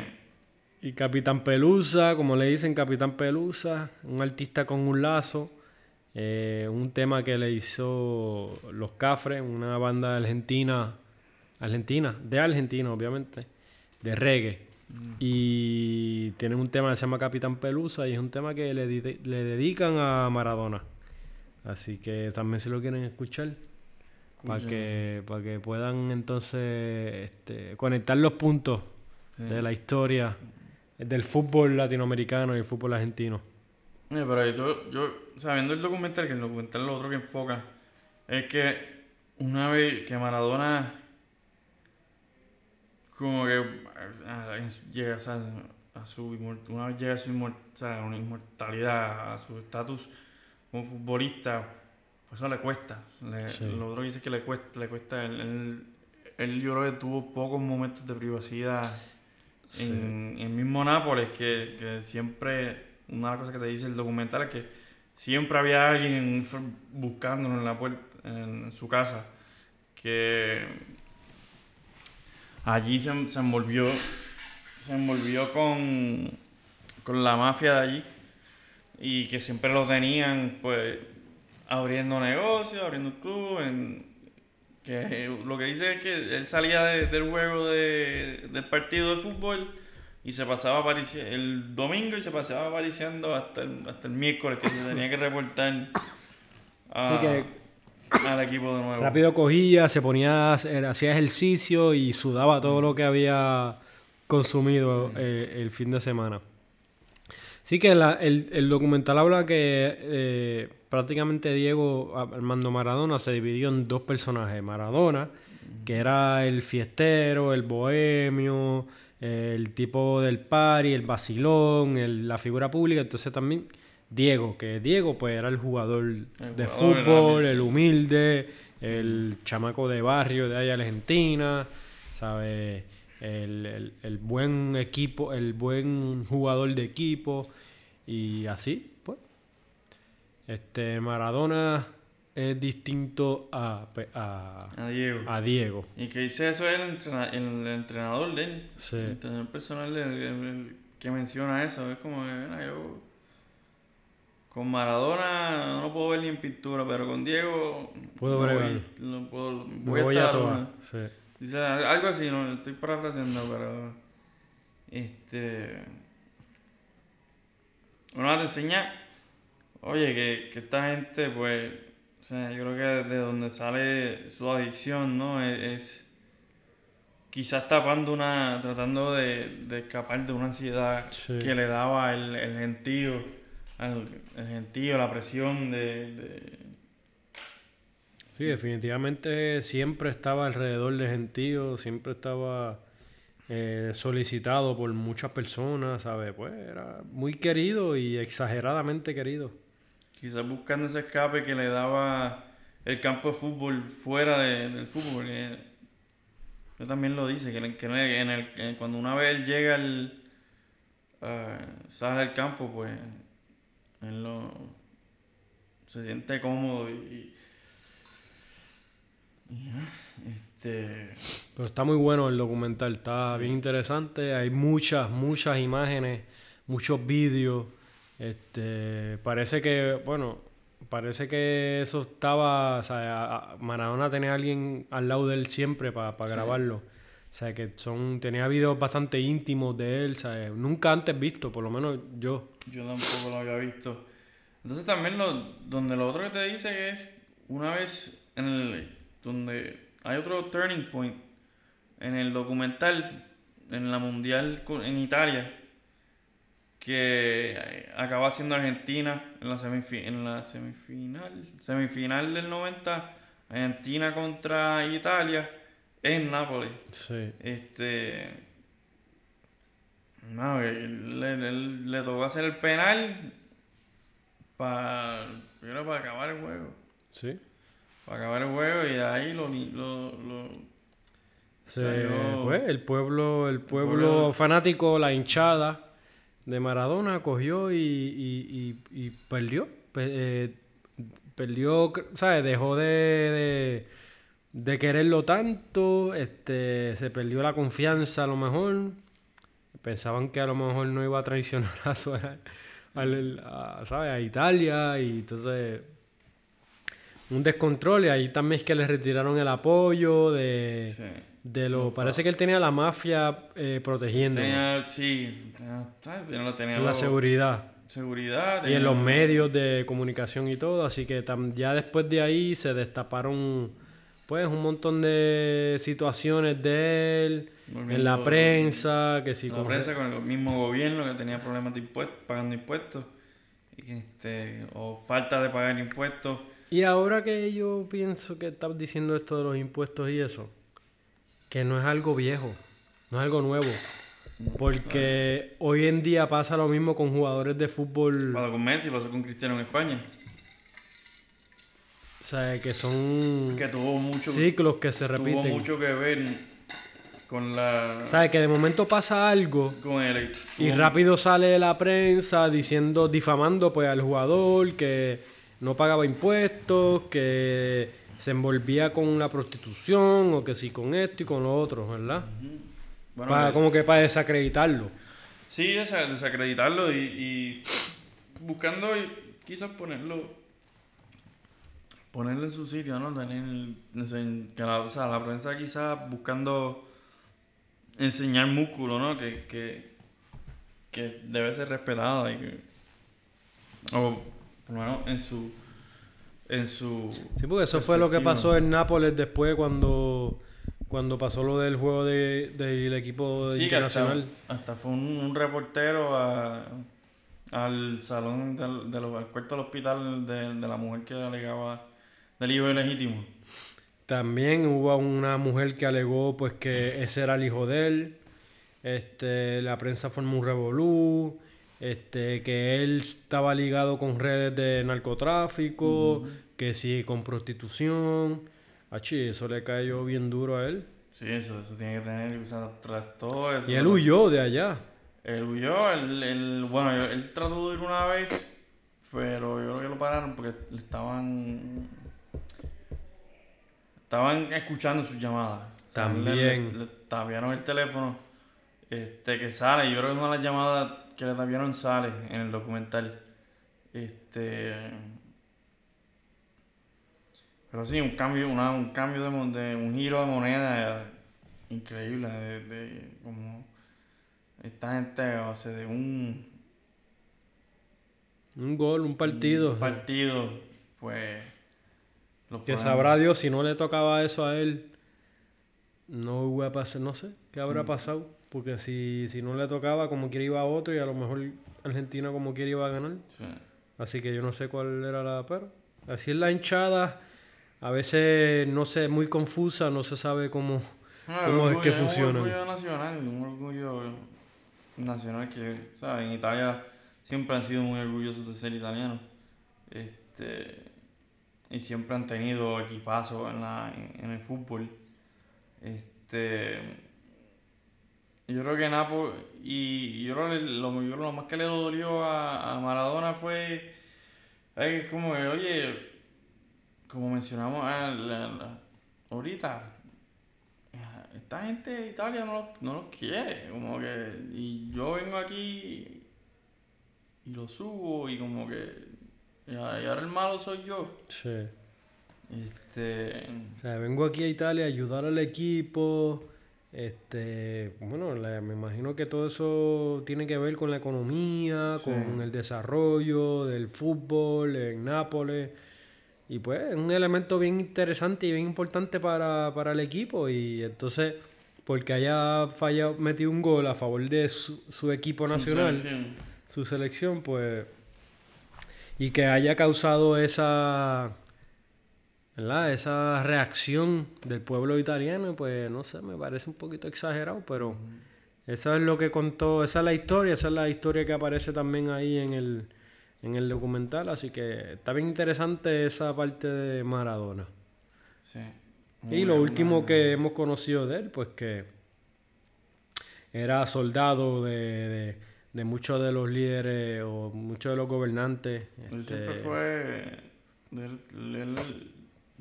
Y Capitán Pelusa, como le dicen Capitán Pelusa, un artista con un lazo, eh, un tema que le hizo Los Cafres, una banda argentina, argentina, de Argentina obviamente, de reggae. Y tienen un tema que se llama Capitán Pelusa y es un tema que le, le dedican a Maradona. Así que también si lo quieren escuchar, para que, para que puedan entonces este, conectar los puntos Sí. de la historia del fútbol latinoamericano y el fútbol argentino. Oye, pero yo, yo, sabiendo el documental, que el documental lo otro que enfoca, es que una vez que Maradona como que ah, llega a su una vez llega a su inmortalidad, a su estatus como futbolista, pues eso le cuesta. Le- Sí. Lo otro que dice es que le cuesta, le cuesta. Él, él, yo creo que tuvo pocos momentos de privacidad Sí. en el mismo Nápoles, que, que siempre, una de las cosas que te dice el documental es que siempre había alguien buscándolo en la puerta, en su casa, que allí se, se envolvió, se envolvió con, con la mafia de allí y que siempre lo tenían pues abriendo negocios, abriendo un club, en- que lo que dice es que él salía de- del juego de- del partido de fútbol, y se pasaba el domingo y se pasaba apareciendo hasta el, hasta el miércoles que se tenía que reportar a- Así que al equipo de nuevo. rápido cogía, se ponía, hacía ejercicio y sudaba todo lo que había consumido eh, el fin de semana. Así que la- el, el documental habla que eh, prácticamente Diego Armando Maradona se dividió en dos personajes. Maradona, que era el fiestero, el bohemio, el tipo del party, el vacilón, el- la figura pública. Entonces también Diego, que Diego pues era el jugador de jugador, fútbol, el humilde, el chamaco de barrio de allá Argentina, ¿sabes? El, el- el buen equipo, el buen jugador de equipo y así, pues. Este Maradona es distinto a, pe- a, A Diego. a Diego. Y que dice eso es el, entrena- el entrenador de él. Sí. El entrenador personal de él, el- que menciona eso. Es como, mira, yo con Maradona no puedo ver ni en pintura, pero con Diego Puedo bregar. voy, puedo- voy, voy a a estar una. Sí. Dice algo así, no estoy parafraseando, pero este uno te enseña, oye, que, que esta gente, pues, o sea, yo creo que de donde sale su adicción, ¿no? Es, es quizás tapando una, tratando de, de escapar de una ansiedad Sí. que le daba el, el gentío, al- el gentío, la presión de, de- Sí, definitivamente siempre estaba alrededor de gentío, siempre estaba eh, solicitado por muchas personas, ¿sabes? Pues era muy querido y exageradamente querido. quizás buscando ese escape que le daba el campo de fútbol fuera de- del fútbol. porque él también lo dice, que, en que en el- que cuando una vez él llega al ah, sale al campo, pues él lo, se siente cómodo y, este Pero está muy bueno el documental, está bien interesante, hay muchas, muchas imágenes, muchos vídeos. Este, parece que, bueno, parece que eso estaba, o sea, Maradona tenía a alguien al lado de él siempre para grabarlo. O sea, que son, tenía videos bastante íntimos de él, sea, nunca antes visto, por lo menos yo. Yo tampoco lo había visto. Entonces también lo, donde lo otro que te dice es una vez en el donde hay otro turning point en el documental en la mundial en Italia que acaba siendo Argentina en la en la semifinal semifinal del 90 Argentina contra Italia en Nápoles Sí. este. No, le, le- le tocó hacer el penal para. para acabar el juego. Sí. Para acabar el juego y de ahí lo. ni- lo, lo Se- Salió- pues, el pueblo, el pueblo pueblo- fanático, la hinchada de Maradona cogió y, y- y- y perdió. Pe- eh, perdió, ¿sabes? Dejó de, de, de quererlo tanto, este, se perdió la confianza a lo mejor. Pensaban que a lo mejor no iba a traicionar a, su, al- a, ¿sabes? a Italia y entonces un descontrol y ahí también es que le retiraron el apoyo de, sí. de lo parece que él tenía la mafia eh, protegiendo Tenía. Sí. tenía-. Tenía, la lo- seguridad seguridad. y en los medios de comunicación y todo así que tam- ya después de ahí se destaparon pues un montón de situaciones de él en la prensa que si la con- prensa con el mismo gobierno que tenía problemas de impuestos, pagando impuestos. Y que, este, o falta de pagar impuestos. Y ahora que yo pienso que estás diciendo esto de los impuestos y eso, que no es algo viejo, no es algo nuevo. Porque hoy en día pasa lo mismo con jugadores de fútbol, Pasó con Messi, pasó con Cristiano en España. o sea, que son Que tuvo mucho, ciclos que se tuvo repiten. mucho que ver con la. O sea, que de momento pasa algo Con el. y rápido sale la prensa diciendo, difamando pues al jugador que no pagaba impuestos, que se envolvía con la prostitución o que sí con esto y con lo otro, ¿verdad? Bueno, Para- eh, como que para desacreditarlo. Sí, desa- desacreditarlo y, y buscando quizás ponerlo. Ponerlo en su sitio, ¿no? Tener. que la, o sea, la prensa quizás buscando enseñar músculo, ¿no? Que, que, que debe ser respetada y que, o por lo menos en su en su Sí, porque eso fue lo que pasó en Nápoles después cuando, cuando pasó lo del juego de, del equipo Sí, que hasta, internacional. hasta fue un, un reportero a- al salón del, de los- al cuarto del hospital de, de la mujer que alegaba del hijo ilegítimo. También hubo una mujer que alegó pues que ese era el hijo de él. Este, la prensa formó un revolú. Este, que él estaba ligado con redes de narcotráfico, que sí con prostitución. Achi, eso le cayó bien duro a él. Sí, eso, eso tiene que tener, tras todo eso. Y él huyó de allá. Él huyó, él, él- bueno, él, trató de ir una vez, pero yo creo que lo pararon porque le estaban estaban escuchando sus llamadas. O sea, También. Le, le, le tapiaron el teléfono este que sale, yo creo que una de las llamadas que le tapiaron sale en el documental. Este pero sí, un cambio, una, un cambio de, mon- de un giro de moneda increíble de, de como esta gente hace de un, Un gol, un partido. un partido, pues los Que sabrá Dios si no le tocaba eso a él, no hubiera pasado, no sé, ¿qué habrá Sí. pasado? Porque si, si no le tocaba, como quiera iba a otro y a lo mejor Argentina como quiera iba a ganar. Sí. Así que yo no sé cuál era la pero. Así es la hinchada, a veces no sé, muy confusa, no se sabe cómo, Ah, cómo es que Un funcionan. orgullo nacional, un orgullo nacional que, ¿sabes? En Italia siempre han sido muy orgullosos de ser italianos. Este, y siempre han tenido equipazos en, la, en, en el fútbol. Este, yo creo que Napo y yo creo que lo, yo lo más que le dolió a, a Maradona fue es como que, oye, como mencionamos la- la- ahorita, esta gente de Italia no, los- no los quiere, como que, y yo vengo aquí y lo subo y como que, y ahora, y ahora el malo soy yo. Sí. Este, O sea, vengo aquí a Italia a ayudar al equipo. Este, bueno, la- me imagino que todo eso tiene que ver con la economía, Sí. con el desarrollo del fútbol en Nápoles. Y pues es un elemento bien interesante y bien importante para, para el equipo. Y entonces, porque haya fallado, metido un gol a favor de su, su equipo su nacional, selección. su selección, pues. Y que haya causado esa. ¿Verdad? Esa reacción del pueblo italiano, pues no sé, me parece un poquito exagerado, pero eso es lo que contó, esa es la historia, esa es la historia que aparece también ahí en el, en el documental, así que está bien interesante esa parte de Maradona. Sí. Y lo último que hemos conocido de él, pues que era soldado de, de- de muchos de los líderes o muchos de los gobernantes. Él este, siempre fue. él- él-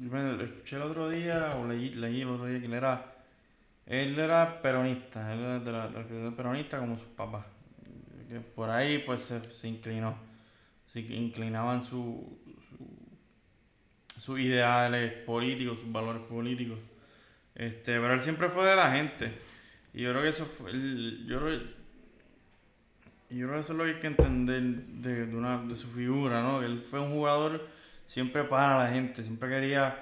me lo escuché el otro día, o leí, leí el otro día que él era. Él era peronista, él era de la, de peronista como sus papás. Que por ahí pues se, inclinó. Se inclinaban su, su- sus ideales políticos, sus valores políticos. Este, pero él siempre fue de la gente. Y yo creo que eso fue. yo creo yo creo que eso es lo que hay que entender de, de una, de su figura, ¿no? Él fue un jugador siempre para la gente, siempre quería,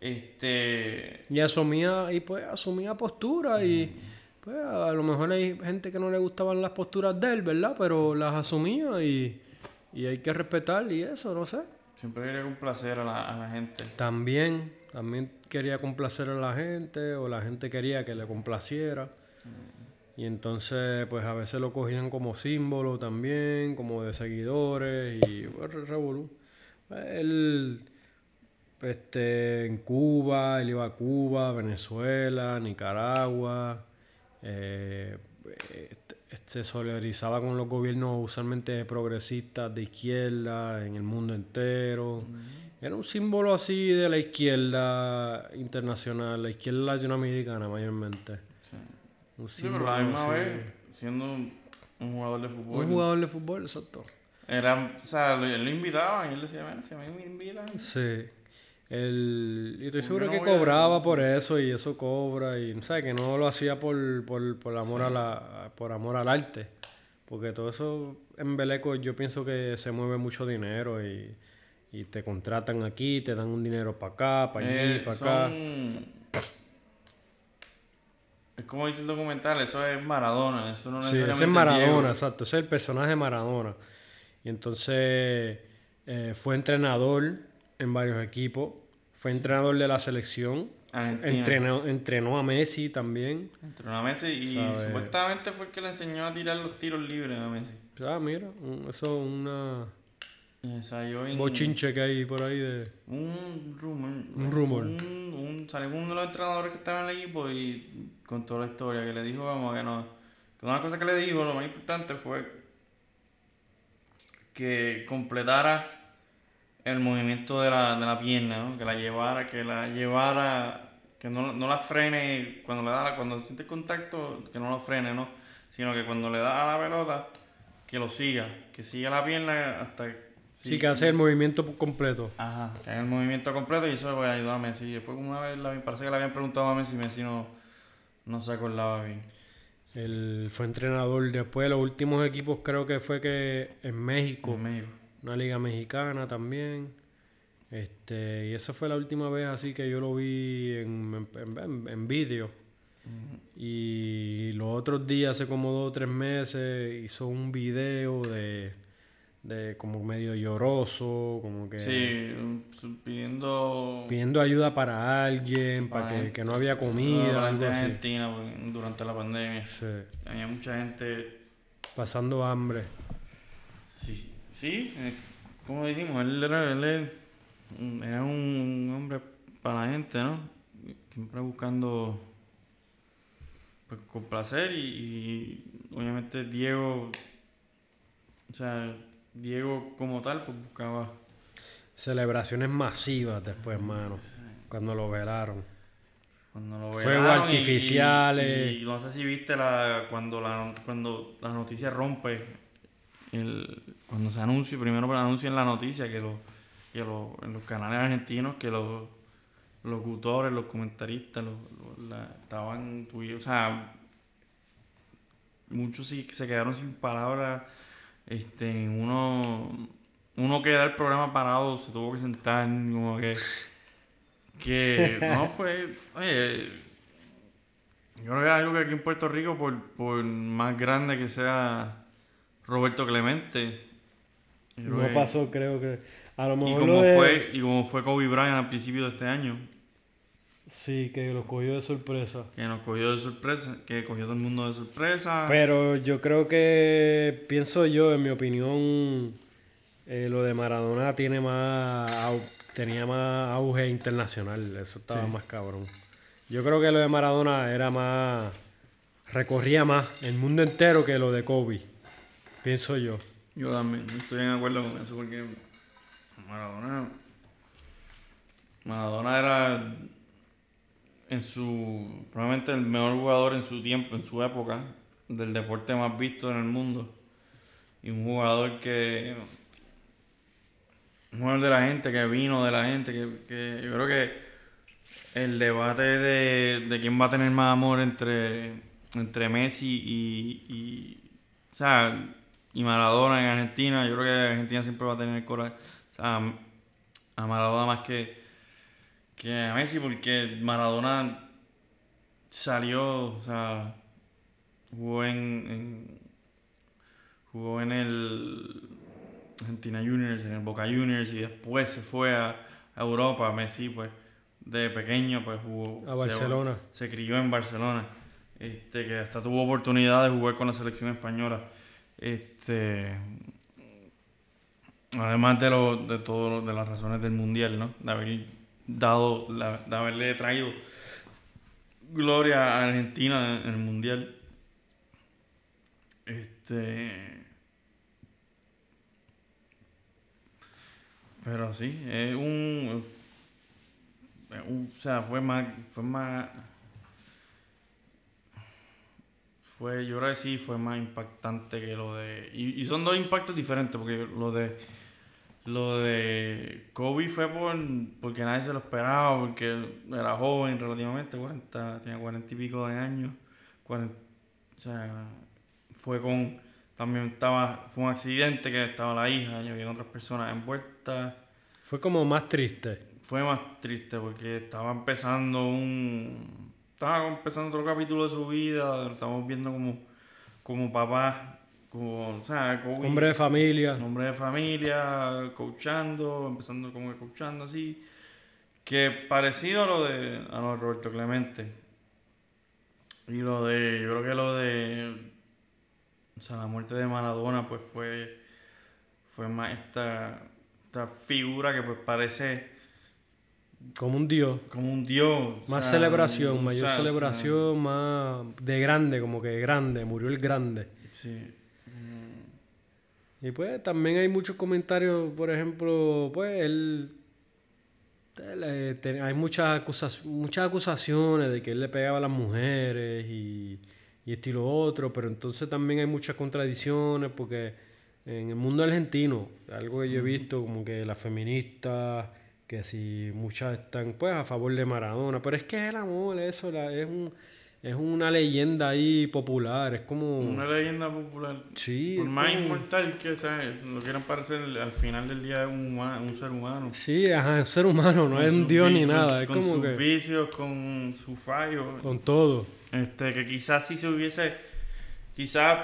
este, Y asumía, y pues asumía postura y pues a lo mejor hay gente que no le gustaban las posturas de él, ¿verdad? Pero las asumía y, y hay que respetar y eso, no sé. siempre quería complacer a la, a la gente. También, también quería complacer a la gente o la gente quería que le complaciera. Y entonces, pues a veces lo cogían como símbolo también, como de seguidores y bueno, revolú. Él, este, en Cuba, él iba a Cuba, Venezuela, Nicaragua, eh, este, se solidarizaba con los gobiernos usualmente progresistas de izquierda en el mundo entero. Era un símbolo así de la izquierda internacional, la izquierda latinoamericana mayormente. Sí. Un Sí, pero símbolo la misma así. vez, siendo un jugador de fútbol, Un jugador de fútbol, exacto. Era, o sea, lo, lo invitaban y él decía, bueno, si a mí me invitan, Sí. El, y estoy Pues seguro que a- cobraba por eso y eso cobra y ¿sabes? que no lo hacía por, por, por amor a la por amor al arte Porque todo eso en Beleco yo pienso que se mueve mucho dinero y, y te contratan aquí, te dan un dinero para acá, para allí, Eh, para acá. Es como dice el documental, eso es Maradona, eso no Sí, ese es Maradona, Diego. exacto. Ese es el personaje de Maradona. Y entonces eh, fue entrenador en varios equipos. Fue entrenador de la selección. Entrenó, entrenó a Messi también. Entrenó a Messi y supuestamente fue el que le enseñó a tirar los tiros libres a Messi. Ah, mira, un- eso es una en- bochinche que hay por ahí de... Un rumor. Un rumor. Un, un- salió uno de los entrenadores que estaba en el equipo y contó la historia que le dijo como que no. Que una cosa que le dijo, lo más importante fue que completara el movimiento de la, de la pierna, ¿no? Que la llevara, que la llevara, que no, no la frene cuando le da, la- cuando siente contacto, que no lo frene, ¿no? Sino que cuando le da a la pelota, que lo siga, que siga la pierna hasta Sí, que hace el movimiento completo. Ajá, que haga el movimiento completo y eso va a ayudar a Messi. Después una vez la, parece que le habían preguntado a Messi y Messi no, no se acordaba bien. Él fue entrenador después de los últimos equipos, creo que fue que en México, una liga mexicana también. Este, y esa fue la última vez así que yo lo vi en, en, en- en vídeo. Y los otros días, hace como dos o tres meses, hizo un video de, de como medio lloroso, como que Sí, pidiendo... pidiendo ayuda para alguien, para, para que, gente- que no había comida, algo así. Argentina porque durante la pandemia. Sí, Había mucha gente... pasando hambre. Sí, sí eh, como dijimos, él era un hombre para la gente, ¿no? Siempre buscando pues, complacer y, y obviamente Diego, o sea, Diego como tal, pues buscaba Celebraciones masivas después, hermano, cuando lo velaron. cuando lo Fuegos y- artificiales. Y, y no sé si viste la cuando la cuando la noticia rompe el, cuando se anuncia, primero se anuncia en la noticia que, lo, que lo- en los canales argentinos que los locutores, los comentaristas, los, los- la- estaban, tuvi- o sea, muchos sí se quedaron sin palabras, este, uno, uno que da el programa parado se tuvo que sentar, como que, que no fue, oye, yo creo que es algo que aquí en Puerto Rico, por, por más grande que sea Roberto Clemente, No que- pasó, creo que. A lo y mejor como lo de- fue y como fue Kobe Bryant al principio de este año Sí, que lo cogió de sorpresa. que nos cogió de sorpresa que cogió todo el mundo de sorpresa Pero yo creo que, pienso yo, en mi opinión, eh, lo de Maradona tiene más, au- tenía más auge internacional. Eso estaba Sí. más cabrón. Yo creo que lo de Maradona era más, recorría más el mundo entero que lo de Kobe. Pienso yo. yo también estoy de acuerdo con eso porque Maradona Maradona era en su probablemente el mejor jugador en su tiempo en su época del deporte más visto en el mundo. Y un jugador que un jugador de la gente que vino de la gente que, que yo creo que el debate de, de quién va a tener más amor entre, entre Messi y, y o sea y Maradona en Argentina yo creo que Argentina siempre va a tener corazón o sea, a Maradona más que que a Messi porque Maradona salió o sea jugó en, en- jugó en el Argentina Juniors en el Boca Juniors y después se fue a, a Europa. Messi pues de pequeño pues jugó A se- Barcelona. se, crió en Barcelona este que hasta tuvo oportunidad de jugar con la selección española. Este además de lo de de las razones del mundial no de haber dado la- de haberle traído gloria a Argentina en el mundial. Este pero sí es un, un- o sea fue más fue más fue yo creo que sí fue más impactante que lo de y son dos impactos diferentes porque lo de lo de Kobe fue por porque nadie se lo esperaba porque era joven relativamente 40 tenía 40 y pico de años 40 o sea fue con también estaba, fue un accidente que estaba la hija y había otras personas envueltas. Fue como más triste. Fue más triste porque estaba empezando un, estaba empezando otro capítulo de su vida, lo estamos viendo como, como papá, como, o sea, Kobe, Hombre de familia. hombre de familia, coachando, empezando como que coachando así, que parecido a lo de, a lo de Roberto Clemente. Y lo de, yo creo que lo de, o sea, la muerte de Maradona, pues fue, fue más esta, esta figura que pues parece Como un dios. como un dios. o Más sea, celebración, o mayor sea, celebración, más de grande, como que grande, murió el grande. sí. Y pues también hay muchos comentarios, por ejemplo, pues él... él, eh, hay muchas, acusas- muchas acusaciones de que él le pegaba a las mujeres y, y esto y lo otro, pero entonces también hay muchas contradicciones porque en el mundo argentino, algo que yo he visto como que las feministas, que si muchas están pues a favor de Maradona, pero es que el amor, eso la- es, un, es una leyenda ahí popular, es como... Una leyenda popular. Sí, Por más como- inmortal que sea, lo quieran parecer, al final del día es un, un ser humano. Sí, ajá, es un ser humano, no Con es un sus dios ni nada, con- es con como sus que vicios, con sus fallos. con todo. Este, que quizás si se hubiese, quizás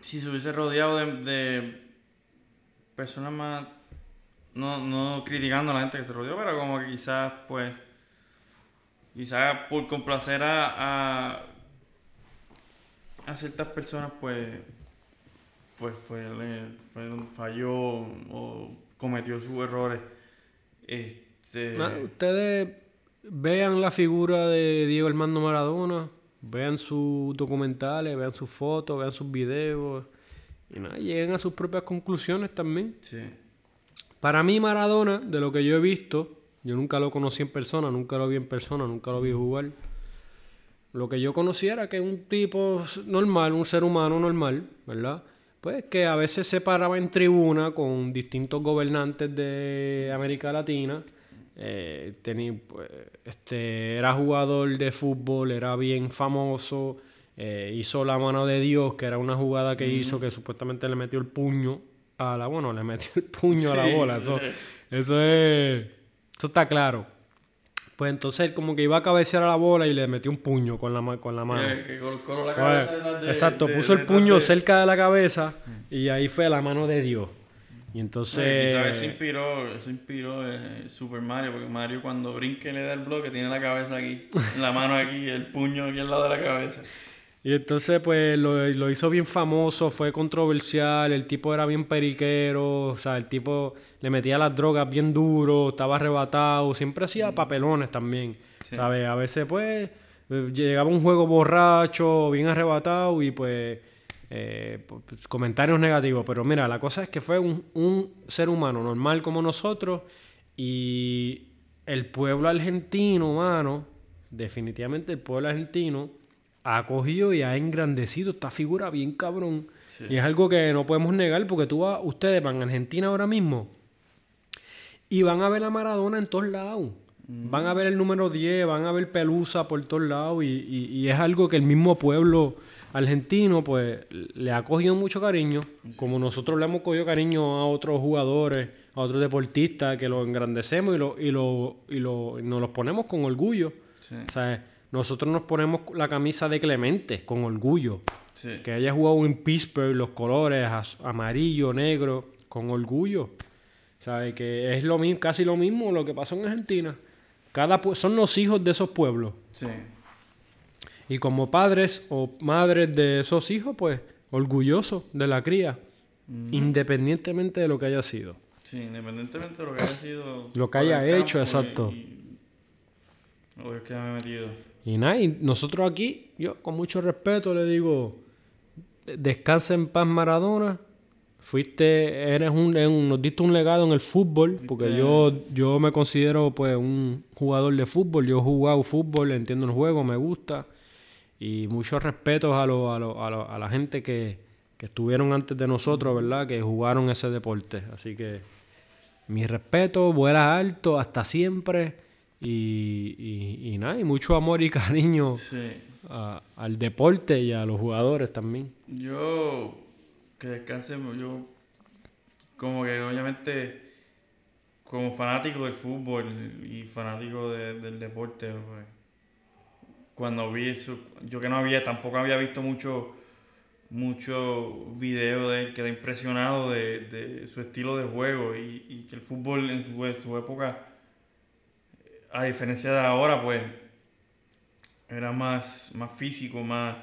si se hubiese rodeado de, de personas más, no, no criticando a la gente que se rodeó, pero como que quizás, pues, quizás por complacer a, a, a ciertas personas, pues, pues fue, fue donde falló o cometió sus errores. Este, Na- Ustedes vean la figura de Diego Armando Maradona, vean sus documentales, vean sus fotos, vean sus videos y nada, lleguen a sus propias conclusiones también. sí. Para mí Maradona, de lo que yo he visto, yo nunca lo conocí en persona, nunca lo vi en persona, nunca lo vi jugar. Lo que yo conocía era que un tipo normal, un ser humano normal, ¿verdad? Pues que a veces se paraba en tribuna con distintos gobernantes de América Latina. Eh, tenía, pues, este, era jugador de fútbol, era bien famoso. eh, hizo la mano de Dios, que era una jugada que hizo que supuestamente le metió el puño a la. Bueno, le metió el puño a la bola. Eso, eso es. Eso está claro. Pues entonces él como que iba a cabecear a la bola y le metió un puño con la, con la mano. Exacto, puso el puño de- cerca de la cabeza y ahí fue la mano de Dios. Y entonces... Sí, quizás eso inspiró, eso inspiró eh, Super Mario, porque Mario cuando brinca y le da el bloque tiene la cabeza aquí, la mano aquí, el puño aquí al lado de la cabeza. Y entonces, pues, lo, lo hizo bien famoso, fue controversial, el tipo era bien periquero, o sea, el tipo le metía las drogas bien duro, estaba arrebatado, siempre hacía papelones también, Sí. ¿sabes? A veces, pues, llegaba un juego borracho, bien arrebatado y, pues, eh, pues, comentarios negativos. Pero mira, la cosa es que fue un, un ser humano normal como nosotros y el pueblo argentino, mano, definitivamente el pueblo argentino ha acogido y ha engrandecido esta figura bien cabrón. Sí. Y es algo que no podemos negar porque tú vas, ustedes van a Argentina ahora mismo y van a ver a Maradona en todos lados. Van a ver el número 10, van a ver Pelusa por todos lados y, y- y es algo que el mismo pueblo argentino pues le ha cogido mucho cariño, como nosotros le hemos cogido cariño a otros jugadores, a otros deportistas que lo engrandecemos y, lo, y, lo, y, lo- y nos los ponemos con orgullo. Sí, O sea, nosotros nos ponemos la camisa de Clemente con orgullo. sí. Que haya jugado en Pittsburgh, los colores amarillo, negro, con orgullo. ¿Sabes? Que es lo mismo, casi lo mismo lo que pasó en Argentina. Cada son los hijos de esos pueblos. sí. Y como padres o madres de esos hijos, pues orgullosos de la cría. Independientemente de lo que haya sido. Sí, independientemente de lo que haya sido. Lo que haya hecho, y- exacto. y es que me he metido. Y nada, y nosotros aquí, yo con mucho respeto le digo, descansa en paz Maradona. Fuiste, eres un, eres un- nos diste un legado en el fútbol, porque yo, yo me considero pues un jugador de fútbol, yo he jugado fútbol, entiendo el juego, me gusta. Y muchos respetos a, lo- a, lo- a, lo- a la gente que, que estuvieron antes de nosotros, ¿verdad? Que jugaron ese deporte. Así que mi respeto, vuela alto, hasta siempre. Y, y, y nada, y mucho amor y cariño Sí. a- al deporte y a los jugadores también. Yo, que descansen, yo, como que obviamente, como fanático del fútbol y fanático de- del deporte, pues, cuando vi eso, yo que no había, tampoco había visto mucho, mucho video de él, quedé impresionado de, de su estilo de juego y, y que el fútbol en su, en su época, a diferencia de ahora, pues, era más, más físico, más...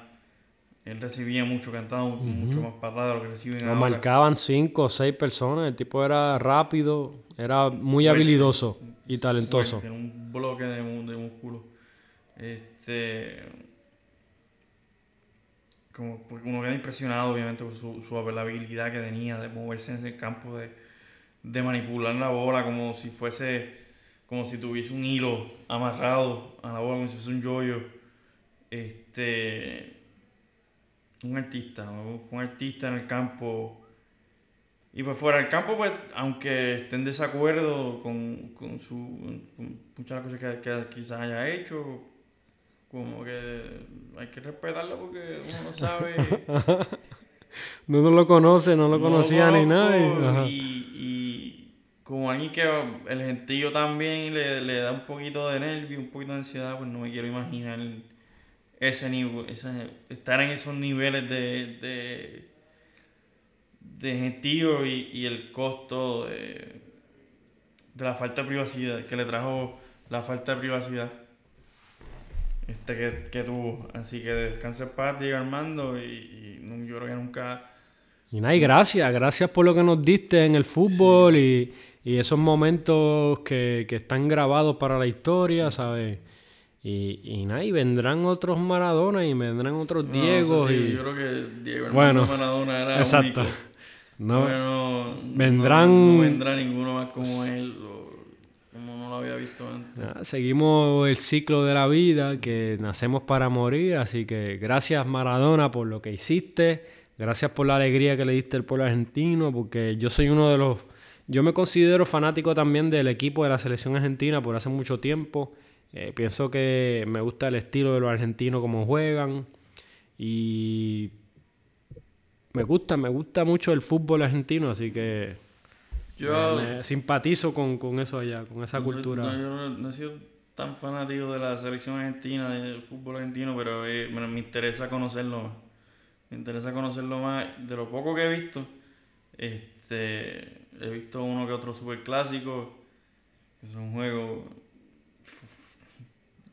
Él recibía mucho cantado, mucho más patada de lo que reciben Nos ahora. marcaban cinco o seis personas, el tipo era rápido, era muy Fuerte. habilidoso y talentoso. Tiene un bloque de, de músculo. Este. Como porque uno queda impresionado, obviamente, por su, su la habilidad que tenía de moverse en ese campo, de, de manipular la bola como si fuese. Como si tuviese un hilo amarrado a la bola, como si fuese un yoyo. Este. Un artista, fue un artista en el campo. Y pues fuera del campo, pues, aunque esté en desacuerdo con, con su con muchas cosas que, que quizás haya hecho, como que hay que respetarlo porque uno no sabe. No, no lo conoce, no lo no conocía ni conozco, nadie. Ajá. Y, y como alguien que el gentío también le, le da un poquito de nervio, un poquito de ansiedad, pues no me quiero imaginar ese nivel, ese- estar en esos niveles de, de, de gentío y, y el costo de, de la falta de privacidad, que le trajo la falta de privacidad este que, que tuvo. Así que descanse en paz, Diego Armando, y, y yo creo que nunca... Y nada, y gracias, gracias por lo que nos diste en el fútbol y, y esos momentos que, que están grabados para la historia, ¿sabes? Y, y nada, y vendrán otros Maradona y vendrán otros No, Diego no sé si- y... Yo creo que Diego Bueno, Maradona era exacto. único. No, Bueno, vendrán- No, no vendrá ninguno más como él, o como no lo había visto antes. nada, seguimos el ciclo de la vida, que nacemos para morir, así que gracias Maradona por lo que hiciste, gracias por la alegría que le diste al pueblo argentino, porque yo soy uno de los... Yo me considero fanático también del equipo de la selección argentina por hace mucho tiempo. Eh, pienso que me gusta el estilo de los argentinos, como juegan. Y me gusta, me gusta mucho el fútbol argentino, así que Yo me simpatizo con, con eso allá, con esa no soy- cultura. no, yo no, no he sido tan fanático de la selección argentina, del fútbol argentino, pero eh, me, me interesa conocerlo más. Me interesa conocerlo más. De lo poco que he visto, este, he visto uno que otro super clásico, que son juegos f-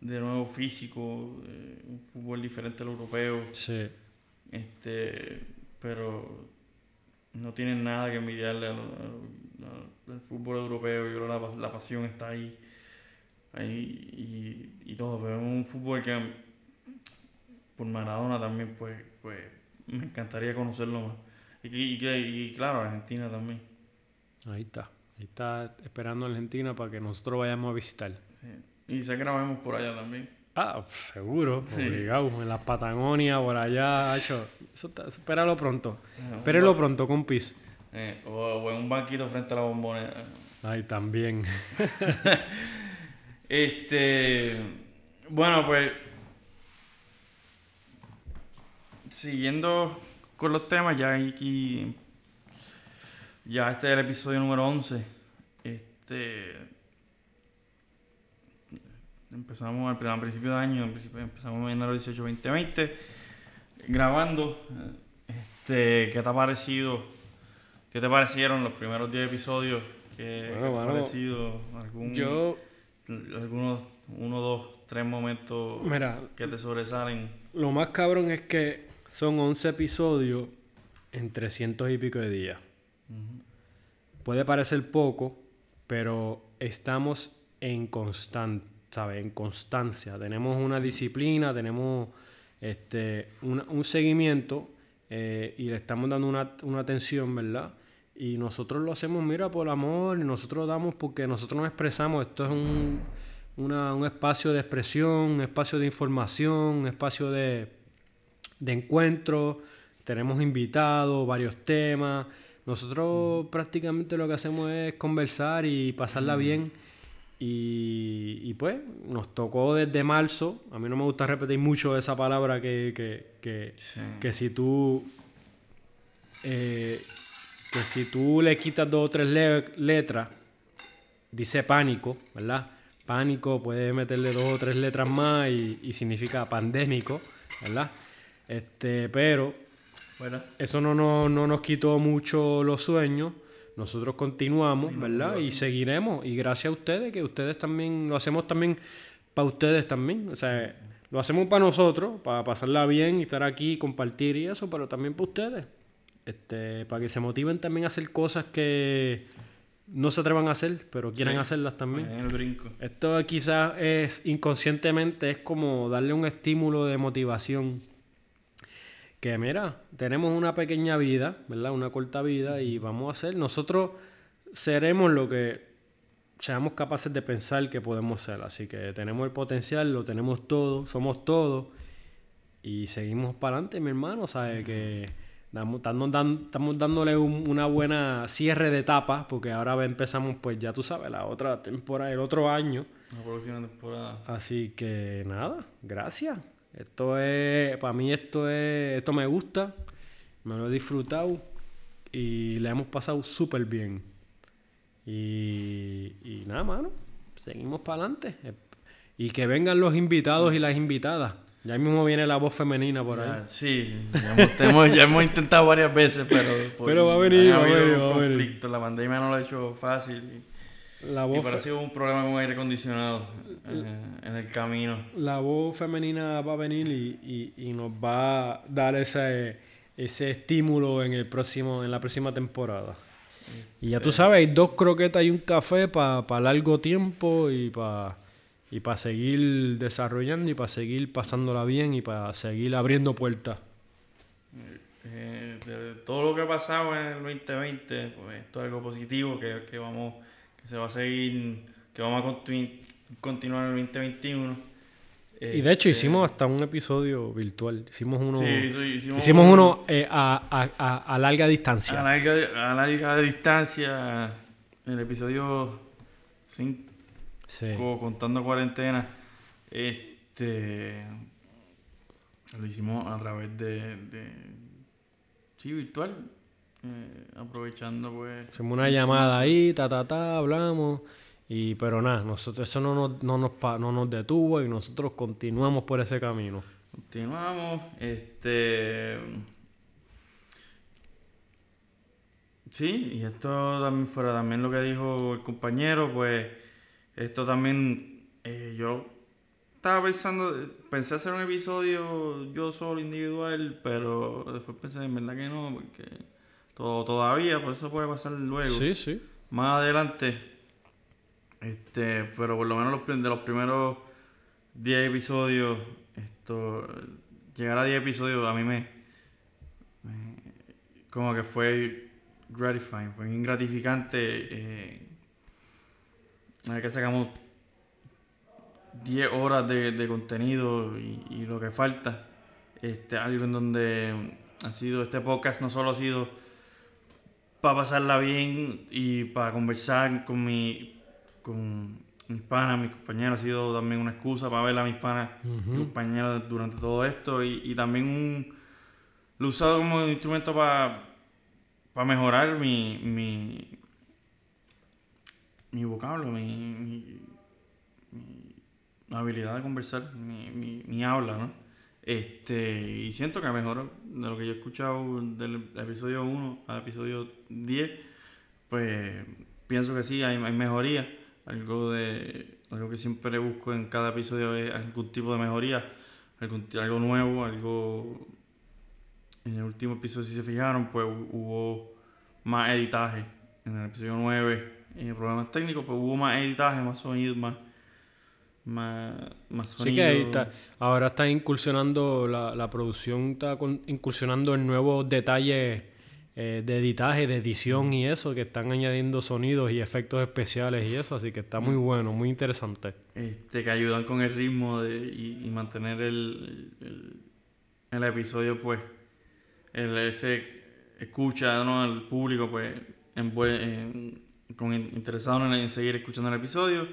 de nuevo físico, eh, un fútbol diferente al europeo. Sí. este pero no tienen nada que envidiarle al, al- fútbol europeo yo creo que la, pas- la pasión está ahí ahí y, y todo pero es un fútbol que por Maradona también pues pues me encantaría conocerlo más y, y, y- y claro Argentina también Ahí está. Ahí está esperando a Argentina para que nosotros vayamos a visitar. sí. y sé que grabemos por allá también Ah, seguro. Sí. Obligado. En la Patagonia, por allá. Eso está- espéralo pronto. Ajá, Espéralo pronto, compis. eh, o, o en un banquito frente a la bombonera Ay, también. Este, bueno, pues siguiendo con los temas, ya aquí, ya este es el episodio número 11. Este, empezamos al, al principio de año, empezamos en enero 18, 2020, grabando. Este, ¿qué te ha parecido? ¿Qué te parecieron los primeros 10 episodios? ¿Qué, Bueno, qué te ha parecido? ¿Algún, Yo, algunos, uno, dos, tres momentos mira, que te sobresalen. lo más cabrón es que son 11 episodios en 300 y pico de días. Puede parecer poco, pero estamos en constant, ¿sabes? En constancia. Tenemos una disciplina, tenemos este, una- un seguimiento eh, y le estamos dando una, una atención, ¿verdad? Y nosotros lo hacemos, mira, por amor, y nosotros lo damos porque nosotros nos expresamos. Esto es un, una- un espacio de expresión, un espacio de información, un espacio de, de encuentro. Tenemos invitados, varios temas. Nosotros prácticamente lo que hacemos es conversar y pasarla bien. Y, y pues nos tocó desde marzo. A mí no me gusta repetir mucho esa palabra que, que, que, Sí. que si tú eh, que si tú le quitas dos o tres le- letras, dice pánico, ¿verdad? Pánico, puedes meterle dos o tres letras más y, y significa pandémico, ¿verdad? Este, pero Bueno, eso no, no, no nos quitó mucho los sueños. Nosotros continuamos, ¿verdad? Y seguiremos. Y gracias a ustedes, que ustedes también, lo hacemos también para ustedes también. O sea, lo hacemos para nosotros, para pasarla bien y estar aquí, compartir y eso, pero también para ustedes. Este, para que se motiven también a hacer cosas que no se atrevan a hacer, pero quieren Sí. hacerlas también. en el brinco. Esto quizás es inconscientemente es como darle un estímulo de motivación. Que mira, tenemos una pequeña vida, ¿verdad? Una corta vida y vamos a hacer. Nosotros seremos lo que seamos capaces de pensar que podemos ser. Así que tenemos el potencial, lo tenemos todo, somos todo. Y seguimos para adelante, mi hermano. ¿Sabes? Que damos- estamos dándole un- una buena cierre de etapa, porque ahora empezamos, pues ya tú sabes, la otra temporada, el otro año. La próxima temporada. Así que nada, gracias. Esto es, para mí esto es, esto me gusta, me lo he disfrutado y le hemos pasado súper bien. Y, y nada, mano, seguimos para adelante. Y que vengan los invitados y las invitadas. Ya mismo viene la voz femenina por ahí. Sí, ya hemos, ya hemos intentado varias veces, pero... Pero va a venir, va a venir, va a venir. La pandemia no lo ha hecho fácil. La Y, y voz, parece un problema con aire acondicionado en el camino. la voz femenina va a venir y, y- y nos va a dar ese, ese estímulo en el próximo, en la próxima temporada. Y ya tú sabes, hay dos croquetas y un café para largo tiempo y para y para seguir desarrollando y para seguir pasándola bien y para seguir abriendo puertas. Eh, de todo lo que ha pasado en el 2020, pues esto es algo positivo que, que vamos, que se va a seguir, que vamos a continu- continuar en el 2021. Y de hecho Este, hicimos hasta un episodio virtual. Hicimos uno, sí, hicimos, hicimos un- uno eh, a, a- a- a larga distancia. a larga, a larga distancia, el episodio 5, Sí. contando cuarentena, este lo hicimos a través de, de sí, virtual, eh, aprovechando pues Hacemos una llamada ahí, ta, ta, ta, hablamos. Y, pero nada, nosotros eso no nos, no, nos, no nos detuvo y nosotros continuamos por ese camino. Continuamos. Este. Sí, y esto también fuera también lo que dijo el compañero, pues esto también eh, yo estaba pensando, pensé hacer un episodio yo solo individual, pero después pensé en verdad que no, porque todo, todavía, pues eso puede pasar luego Sí, sí. más adelante. Este, pero por lo menos los, de los primeros 10 episodios, esto, llegar a 10 episodios a mí me, como que fue gratifying, fue bien gratificante. Eh, que sacamos 10 horas de, de contenido y, y lo que falta. Este, algo en donde ha sido, este podcast no solo ha sido para pasarla bien y para conversar con mi con mis panas, mis compañeros, ha sido también una excusa para ver a mis panas y compañeros durante todo esto y, y también un, lo he usado como instrumento para para mejorar mi, mi, mi vocablo, mi, mi, mi habilidad de conversar, mi, mi, mi habla, ¿no? Este, y siento que mejoró de lo que yo he escuchado del episodio 1 al episodio 10, pues pienso que sí, hay, hay mejoría. Algo de algo que siempre busco en cada episodio es algún tipo de mejoría, algún, algo nuevo, algo... En el último episodio, si se fijaron, pues hu- hubo más editaje. En el episodio 9, eh, problemas técnicos, pues hubo más editaje, más sonido, más... Más, más sonido. Sí que está. Ahora está incursionando, la, la producción está con- incursionando en nuevos detalles eh, de editaje, de edición y eso, que están añadiendo sonidos y efectos especiales y eso, así que está muy bueno, muy interesante. este, que ayudan con el ritmo de, y, y mantener el, el, el episodio, pues, el, ese escucha, ¿no? El público, pues, envue- en- con, interesado en, en seguir escuchando el episodio.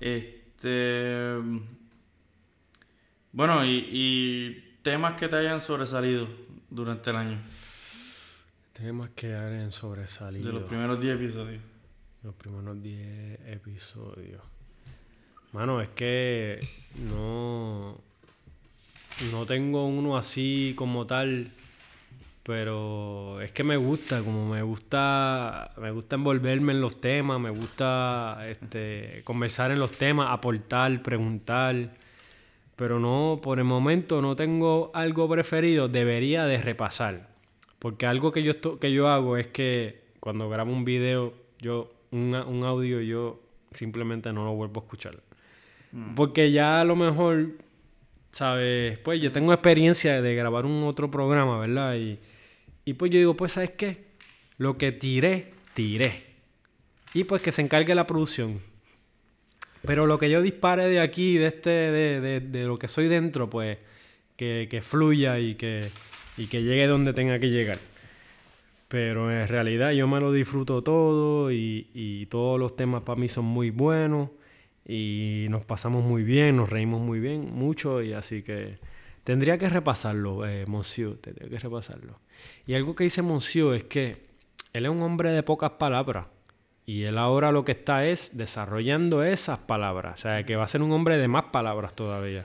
Este. Bueno, y, y temas que te hayan sobresalido durante el año. Temas que hayan sobresalido. De los primeros 10 episodios. Los primeros 10 episodios. Mano, es que no. No tengo uno así como tal. Pero es que me gusta, como me gusta, me gusta envolverme en los temas, me gusta este, conversar en los temas, aportar, preguntar. Pero no, por el momento no tengo algo preferido, debería de repasar. Porque algo que yo, que yo hago es que cuando grabo un video, yo, un, a- un audio, yo simplemente no lo vuelvo a escuchar. Porque ya a lo mejor, ¿sabes? Pues yo tengo experiencia de grabar un otro programa, ¿verdad? Y, y pues yo digo, pues ¿sabes qué? Lo que tiré, tiré. Y pues que se encargue la producción. Pero lo que yo dispare de aquí, de este, de, de- de lo que soy dentro, pues que, que fluya y que, y que llegue donde tenga que llegar. Pero en realidad yo me lo disfruto todo y, y todos los temas para mí son muy buenos y nos pasamos muy bien, nos reímos muy bien, mucho y así que tendría que repasarlo, eh, Monsieur, tendría que repasarlo. Y algo que dice Monsieur es que él es un hombre de pocas palabras y él ahora lo que está es desarrollando esas palabras, o sea que va a ser un hombre de más palabras todavía.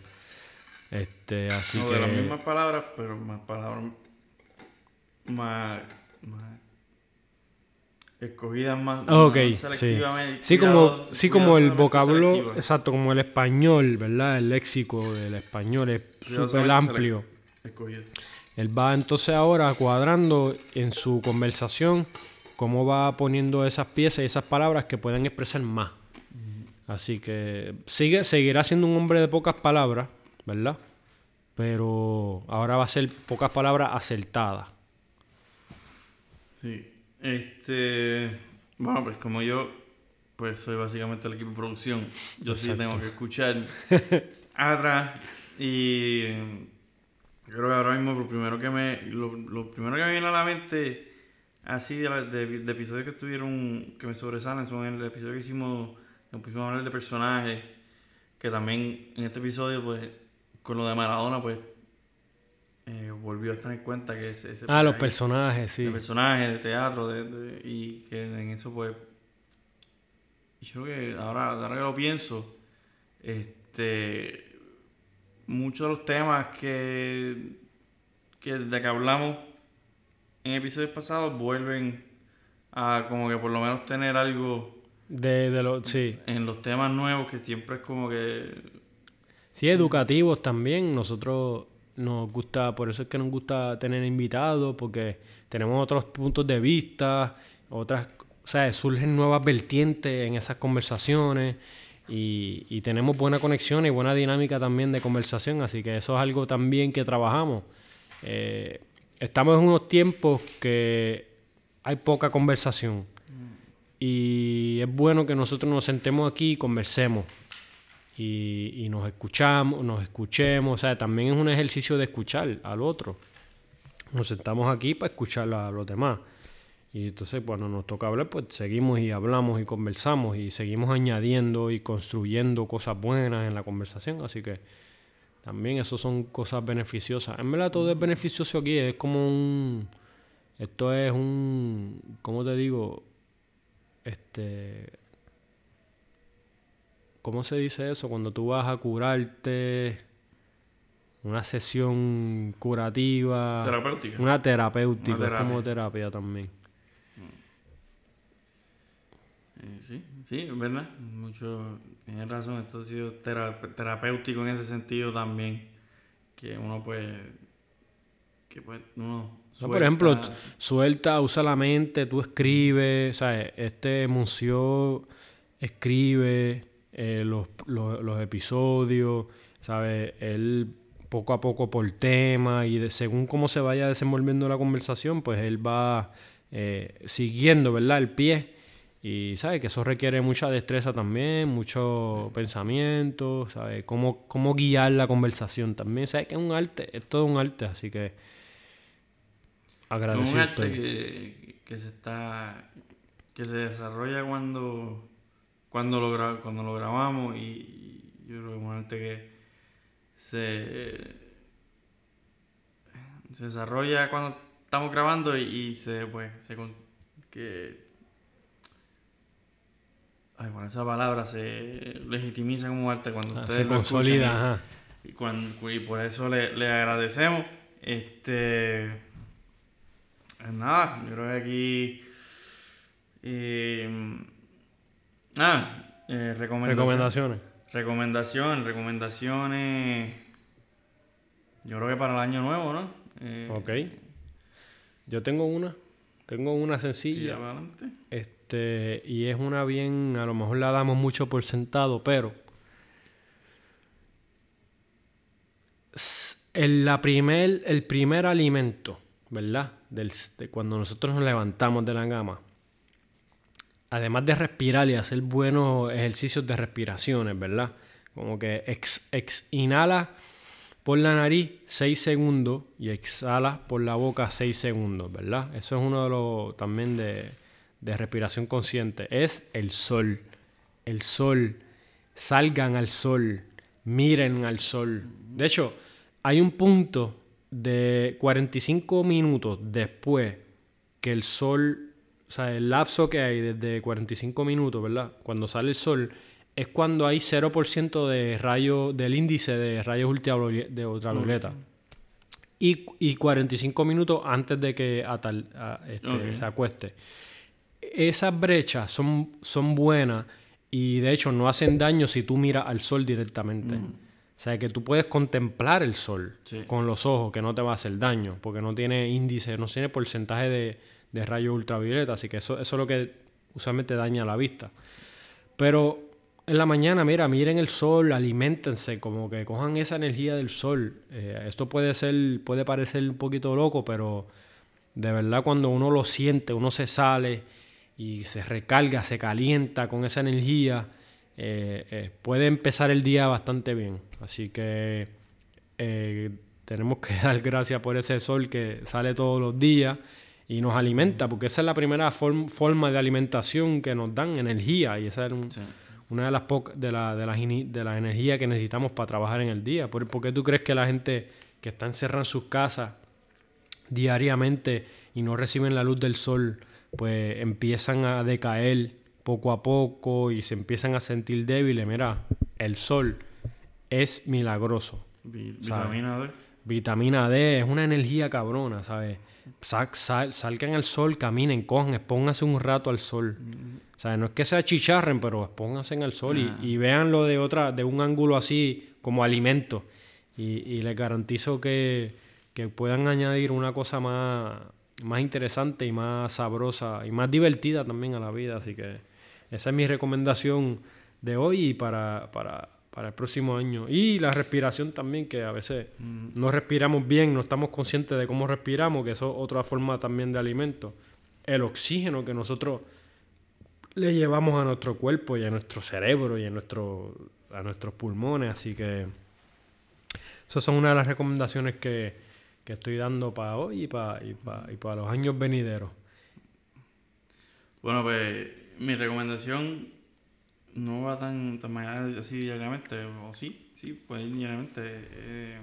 Este, así No, que de las mismas palabras, pero más palabras más, más escogidas más, Ok, más sí. selectivamente. Sí, como, cuidado- sí, como el vocablo, exacto, como el español, ¿verdad? El léxico del español es súper amplio. Escogido. Él va entonces ahora cuadrando en su conversación cómo va poniendo esas piezas y esas palabras que puedan expresar más. Así que sigue, seguirá siendo un hombre de pocas palabras, ¿verdad? Pero ahora va a ser pocas palabras acertadas. Sí. Este. Bueno, pues como yo, pues soy básicamente el equipo de producción. Yo sí Exacto. tengo que escuchar atrás. Y yo creo que ahora mismo lo primero que me. Lo, lo primero que me viene a la mente, así de, de- de episodios que estuvieron. que me sobresalen, son el episodio que hicimos. Nos pusimos a hablar de personajes. Que también en este episodio, pues, con lo de Maradona, pues. eh, volvió a estar en cuenta que ese, ese Ah, los personaje- personajes, sí. personajes, de teatro, de, de- y que en eso pues yo creo que ahora, ahora que lo pienso, este muchos de los temas que, que de que hablamos en episodios pasados vuelven a como que por lo menos tener algo De, de los, sí. en los temas nuevos que siempre es como que Sí, educativos también. Nosotros nos gusta, por eso es que nos gusta tener invitados, porque tenemos otros puntos de vista, otras, o sea, surgen nuevas vertientes en esas conversaciones y, tenemos buena conexión y buena dinámica también de conversación, así que eso es algo también que trabajamos. Eh, estamos en unos tiempos que hay poca conversación y es bueno que nosotros nos sentemos aquí y conversemos y, y nos escuchamos, nos escuchemos, o sea, también es un ejercicio de escuchar al otro. Nos sentamos aquí para escuchar a los demás. Y entonces cuando nos toca hablar, pues seguimos y hablamos y conversamos y seguimos añadiendo y construyendo cosas buenas en la conversación. Así que también eso son cosas beneficiosas. En verdad todo es beneficioso aquí, es como un... Esto es un... ¿Cómo te digo? Este... ¿Cómo se dice eso? Cuando tú vas a curarte, una sesión curativa, terapéutica. una terapéutica, Una es como terapia. también. Eh, sí, sí, es verdad. Mucho, tienes razón, esto ha sido tera- terapéutico en ese sentido también. Que uno pues. Que pues uno. No, por ejemplo, suelta- usa la mente, tú escribes, ¿sabes? Este museo escribe eh, los, los- los episodios, ¿sabes? Él poco a poco por tema y de- según cómo se vaya desenvolviendo la conversación, pues él va eh, siguiendo, ¿verdad? El pie. Y, ¿sabes? Que eso requiere mucha destreza también, mucho pensamiento, ¿sabes? Cómo, cómo guiar la conversación también, ¿sabes? Que es un arte, es todo un arte, así que... Es Agradecido un arte que, que se está. que se desarrolla cuando. Cuando lo, gra- cuando lo grabamos y, y yo creo que es gente que se, se desarrolla cuando estamos grabando y, y se, pues, se, con- que, ay, bueno, esa palabra se legitimiza como arte cuando Ah, ustedes se consolida, y- ajá. y, cuan- y por eso le, le agradecemos. Este. pues Nada, yo creo que aquí. eh, ah, eh, recomendación- Recomendaciones. Recomendación, recomendaciones. Yo creo que para el año nuevo, ¿no? Eh, Ok. Yo tengo una. Tengo una sencilla. adelante. Este, y es una bien, a lo mejor la damos mucho por sentado, pero el, la primer, el primer alimento, ¿verdad? Del, de cuando nosotros nos levantamos de la cama, además de respirar y hacer buenos ejercicios de respiraciones, ¿verdad? Como que ex, ex- inhala por la nariz 6 segundos y exhala por la boca 6 segundos, ¿verdad? Eso es uno de los también de, de respiración consciente. Es el sol. El sol. Salgan al sol. Miren al sol. De hecho, hay un punto de 45 minutos después que el sol, o sea, el lapso que hay desde 45 minutos, ¿verdad? Cuando sale el sol, es cuando hay 0% de rayo, del índice de rayos de ultravioleta. Y, y 45 minutos antes de que atal- a- este, se acueste. Esas brechas son, son buenas y de hecho no hacen daño si tú miras al sol directamente. O sea, que tú puedes contemplar el sol Sí. con los ojos, que no te va a hacer daño, porque no tiene índice, no tiene porcentaje de, de rayos ultravioleta, así que eso, es lo que usualmente daña la vista. Pero en la mañana, mira, miren el sol, aliméntense, como que cojan esa energía del sol. Eh, esto puede ser, puede parecer un poquito loco, pero de verdad cuando uno lo siente, uno se sale y se recarga, se calienta con esa energía, eh, eh, puede empezar el día bastante bien. Así que tenemos que dar gracias por ese sol que sale todos los días y nos alimenta, porque esa es la primera form- forma de alimentación que nos dan, energía, y esa es un- Sí. una de las de la, de las de la energía que necesitamos para trabajar en el día. ¿Por, por qué tú crees que la gente que está encerrada en sus casas diariamente y no reciben la luz del sol, pues empiezan a decaer poco a poco y se empiezan a sentir débiles? Mira, el sol es milagroso. Vitamina D. Vitamina D es una energía cabrona, ¿sabes? Sa- sal- salgan al sol, caminen, cojan, expónganse un rato al sol. O sea, no es que se achicharren, pero expónganse al sol y, y véanlo de otra, de un ángulo así como alimento. Y, y les garantizo que, que puedan añadir una cosa más, más interesante y más sabrosa y más divertida también a la vida. Así que esa es mi recomendación de hoy y para, para, para el próximo año. Y la respiración también, que a veces no respiramos bien, no estamos conscientes de cómo respiramos, que eso es otra forma también de alimento. El oxígeno que nosotros le llevamos a nuestro cuerpo y a nuestro cerebro y a, nuestro, a nuestros pulmones. Así que esas son una de las recomendaciones que, que estoy dando para hoy y para, y para, y para los años venideros. Bueno, pues mi recomendación no va tan, tan así diariamente, o sí, sí, ir diariamente. eh,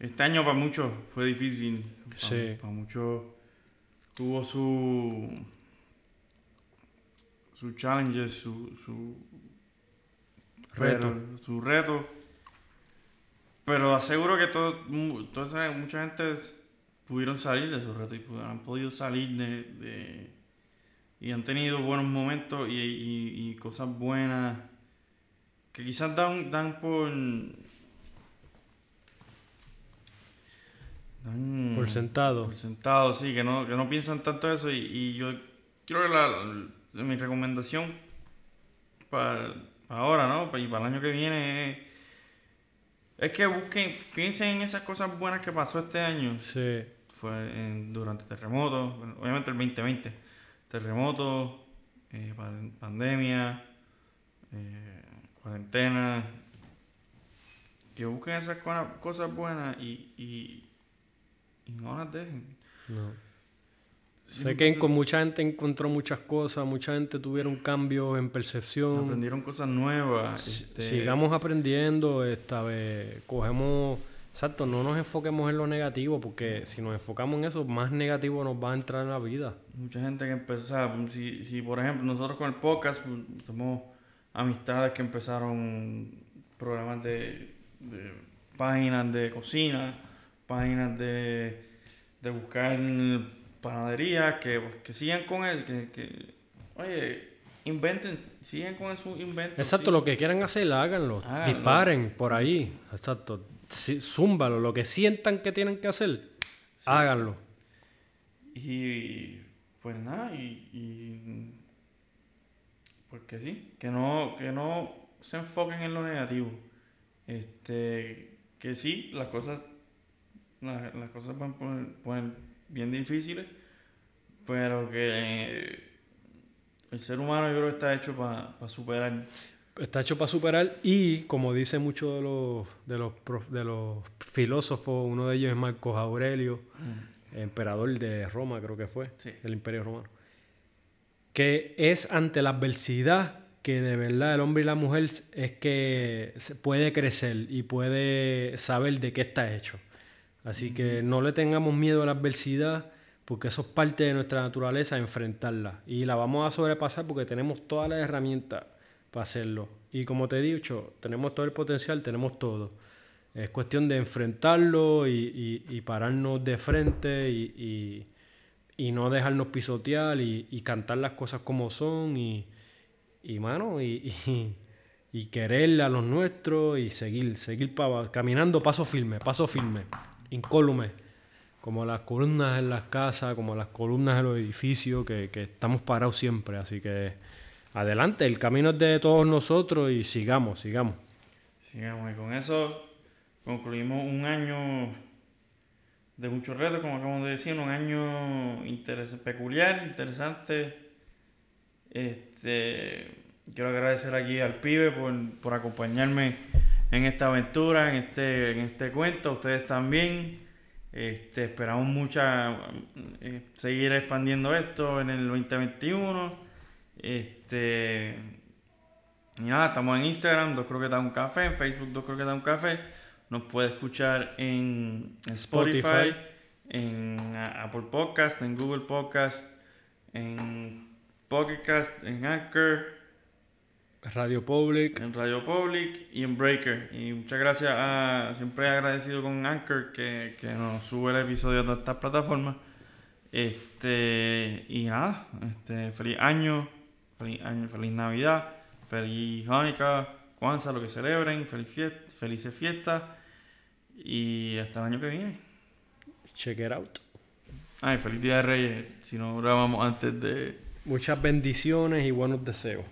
este año para muchos fue difícil. Para, Sí. para muchos tuvo su sus challenges, su, su Reto. pero- su reto. Pero aseguro que todo, toda esa- mucha gente pudieron salir de su reto y han podido salir de, de- y han tenido buenos momentos y, y- y cosas buenas que quizás dan, dan por dan Por sentado. por sentado, sí, que no, que no piensan tanto eso y, y yo creo que la, la- mi recomendación para, ahora, ¿no? Y para el año que viene es, es que busquen, piensen en esas cosas buenas que pasó este año. Sí. Fue en- durante terremotos, obviamente el 2020, terremotos, eh, pan- pandemia, eh, cuarentena, que busquen esas cosas buenas y, y, y no las dejen. No. Sé que con mucha gente encontró muchas cosas, mucha gente tuvieron cambios en percepción. aprendieron cosas nuevas. Este, Sigamos aprendiendo, esta vez cogemos, exacto, no nos enfoquemos en lo negativo, porque si nos enfocamos en eso, más negativo nos va a entrar en la vida. Mucha gente que empezó, o sea, si, si por ejemplo nosotros con el podcast pues, tenemos amistades que empezaron programas de, de páginas de cocina, páginas de, de buscar panadería, que, pues, que sigan con él, que, que, oye, inventen, sigan con su invento. Exacto, lo que quieran hacer, háganlo, Háganlo. disparen por ahí, exacto, sí, zúmbalo, lo que sientan que tienen que hacer, háganlo. Y pues nada, y, y pues que sí, que no, que no se enfoquen en lo negativo. Este, que sí, las cosas, la- las cosas poner, poner bien difíciles, pero que el ser humano yo creo que está hecho para superar. Está hecho para superar y, como dice mucho de los, de los, prof- de los filósofos, uno de ellos es Marcos Aurelio, emperador de Roma, creo que fue, Sí. del Imperio Romano, que es ante la adversidad que de verdad el hombre y la mujer es que se puede crecer y puede saber de qué está hecho. Así que no le tengamos miedo a la adversidad porque eso es parte de nuestra naturaleza, enfrentarla. Y la vamos a sobrepasar porque tenemos todas las herramientas para hacerlo. Y como te he dicho, tenemos todo el potencial, tenemos todo. Es cuestión de enfrentarlo y, y- pararnos de frente y, y- no dejarnos pisotear y, cantar las cosas como son y, mano, y, y, y querer a los nuestros y seguir, seguir caminando paso firme, paso firme, incólume, como las columnas en las casas, como las columnas en los edificios, que, que estamos parados siempre. Así que adelante, el camino es de todos nosotros y sigamos, sigamos. Sigamos, y con eso concluimos un año de muchos retos, como acabamos de decir, un año peculiar, interesante. Este, quiero agradecer aquí al pibe por, por acompañarme en esta aventura, en este, en este cuento, ustedes también. Este, esperamos mucha eh, seguir expandiendo esto en el 2021. Este, y nada, estamos en Instagram, dos croquetas un café, en Facebook, dos croquetas un café. Nos puede escuchar en, Spotify, Spotify. en Apple Podcast, en Google Podcast, en Pocket Cast, en Anchor, Radio Public, en Radio Public y en Breaker. Y muchas gracias a, siempre agradecido con Anchor que, que nos sube el episodio todas estas plataformas. Este, y nada, este, feliz año, feliz año, feliz Navidad, feliz Hanukkah, Kwanzaa, lo que celebren, feliz fiesta, felices fiestas y hasta el año que viene. check it out. Ay, feliz Día de Reyes, si no grabamos antes de... Muchas bendiciones y buenos deseos.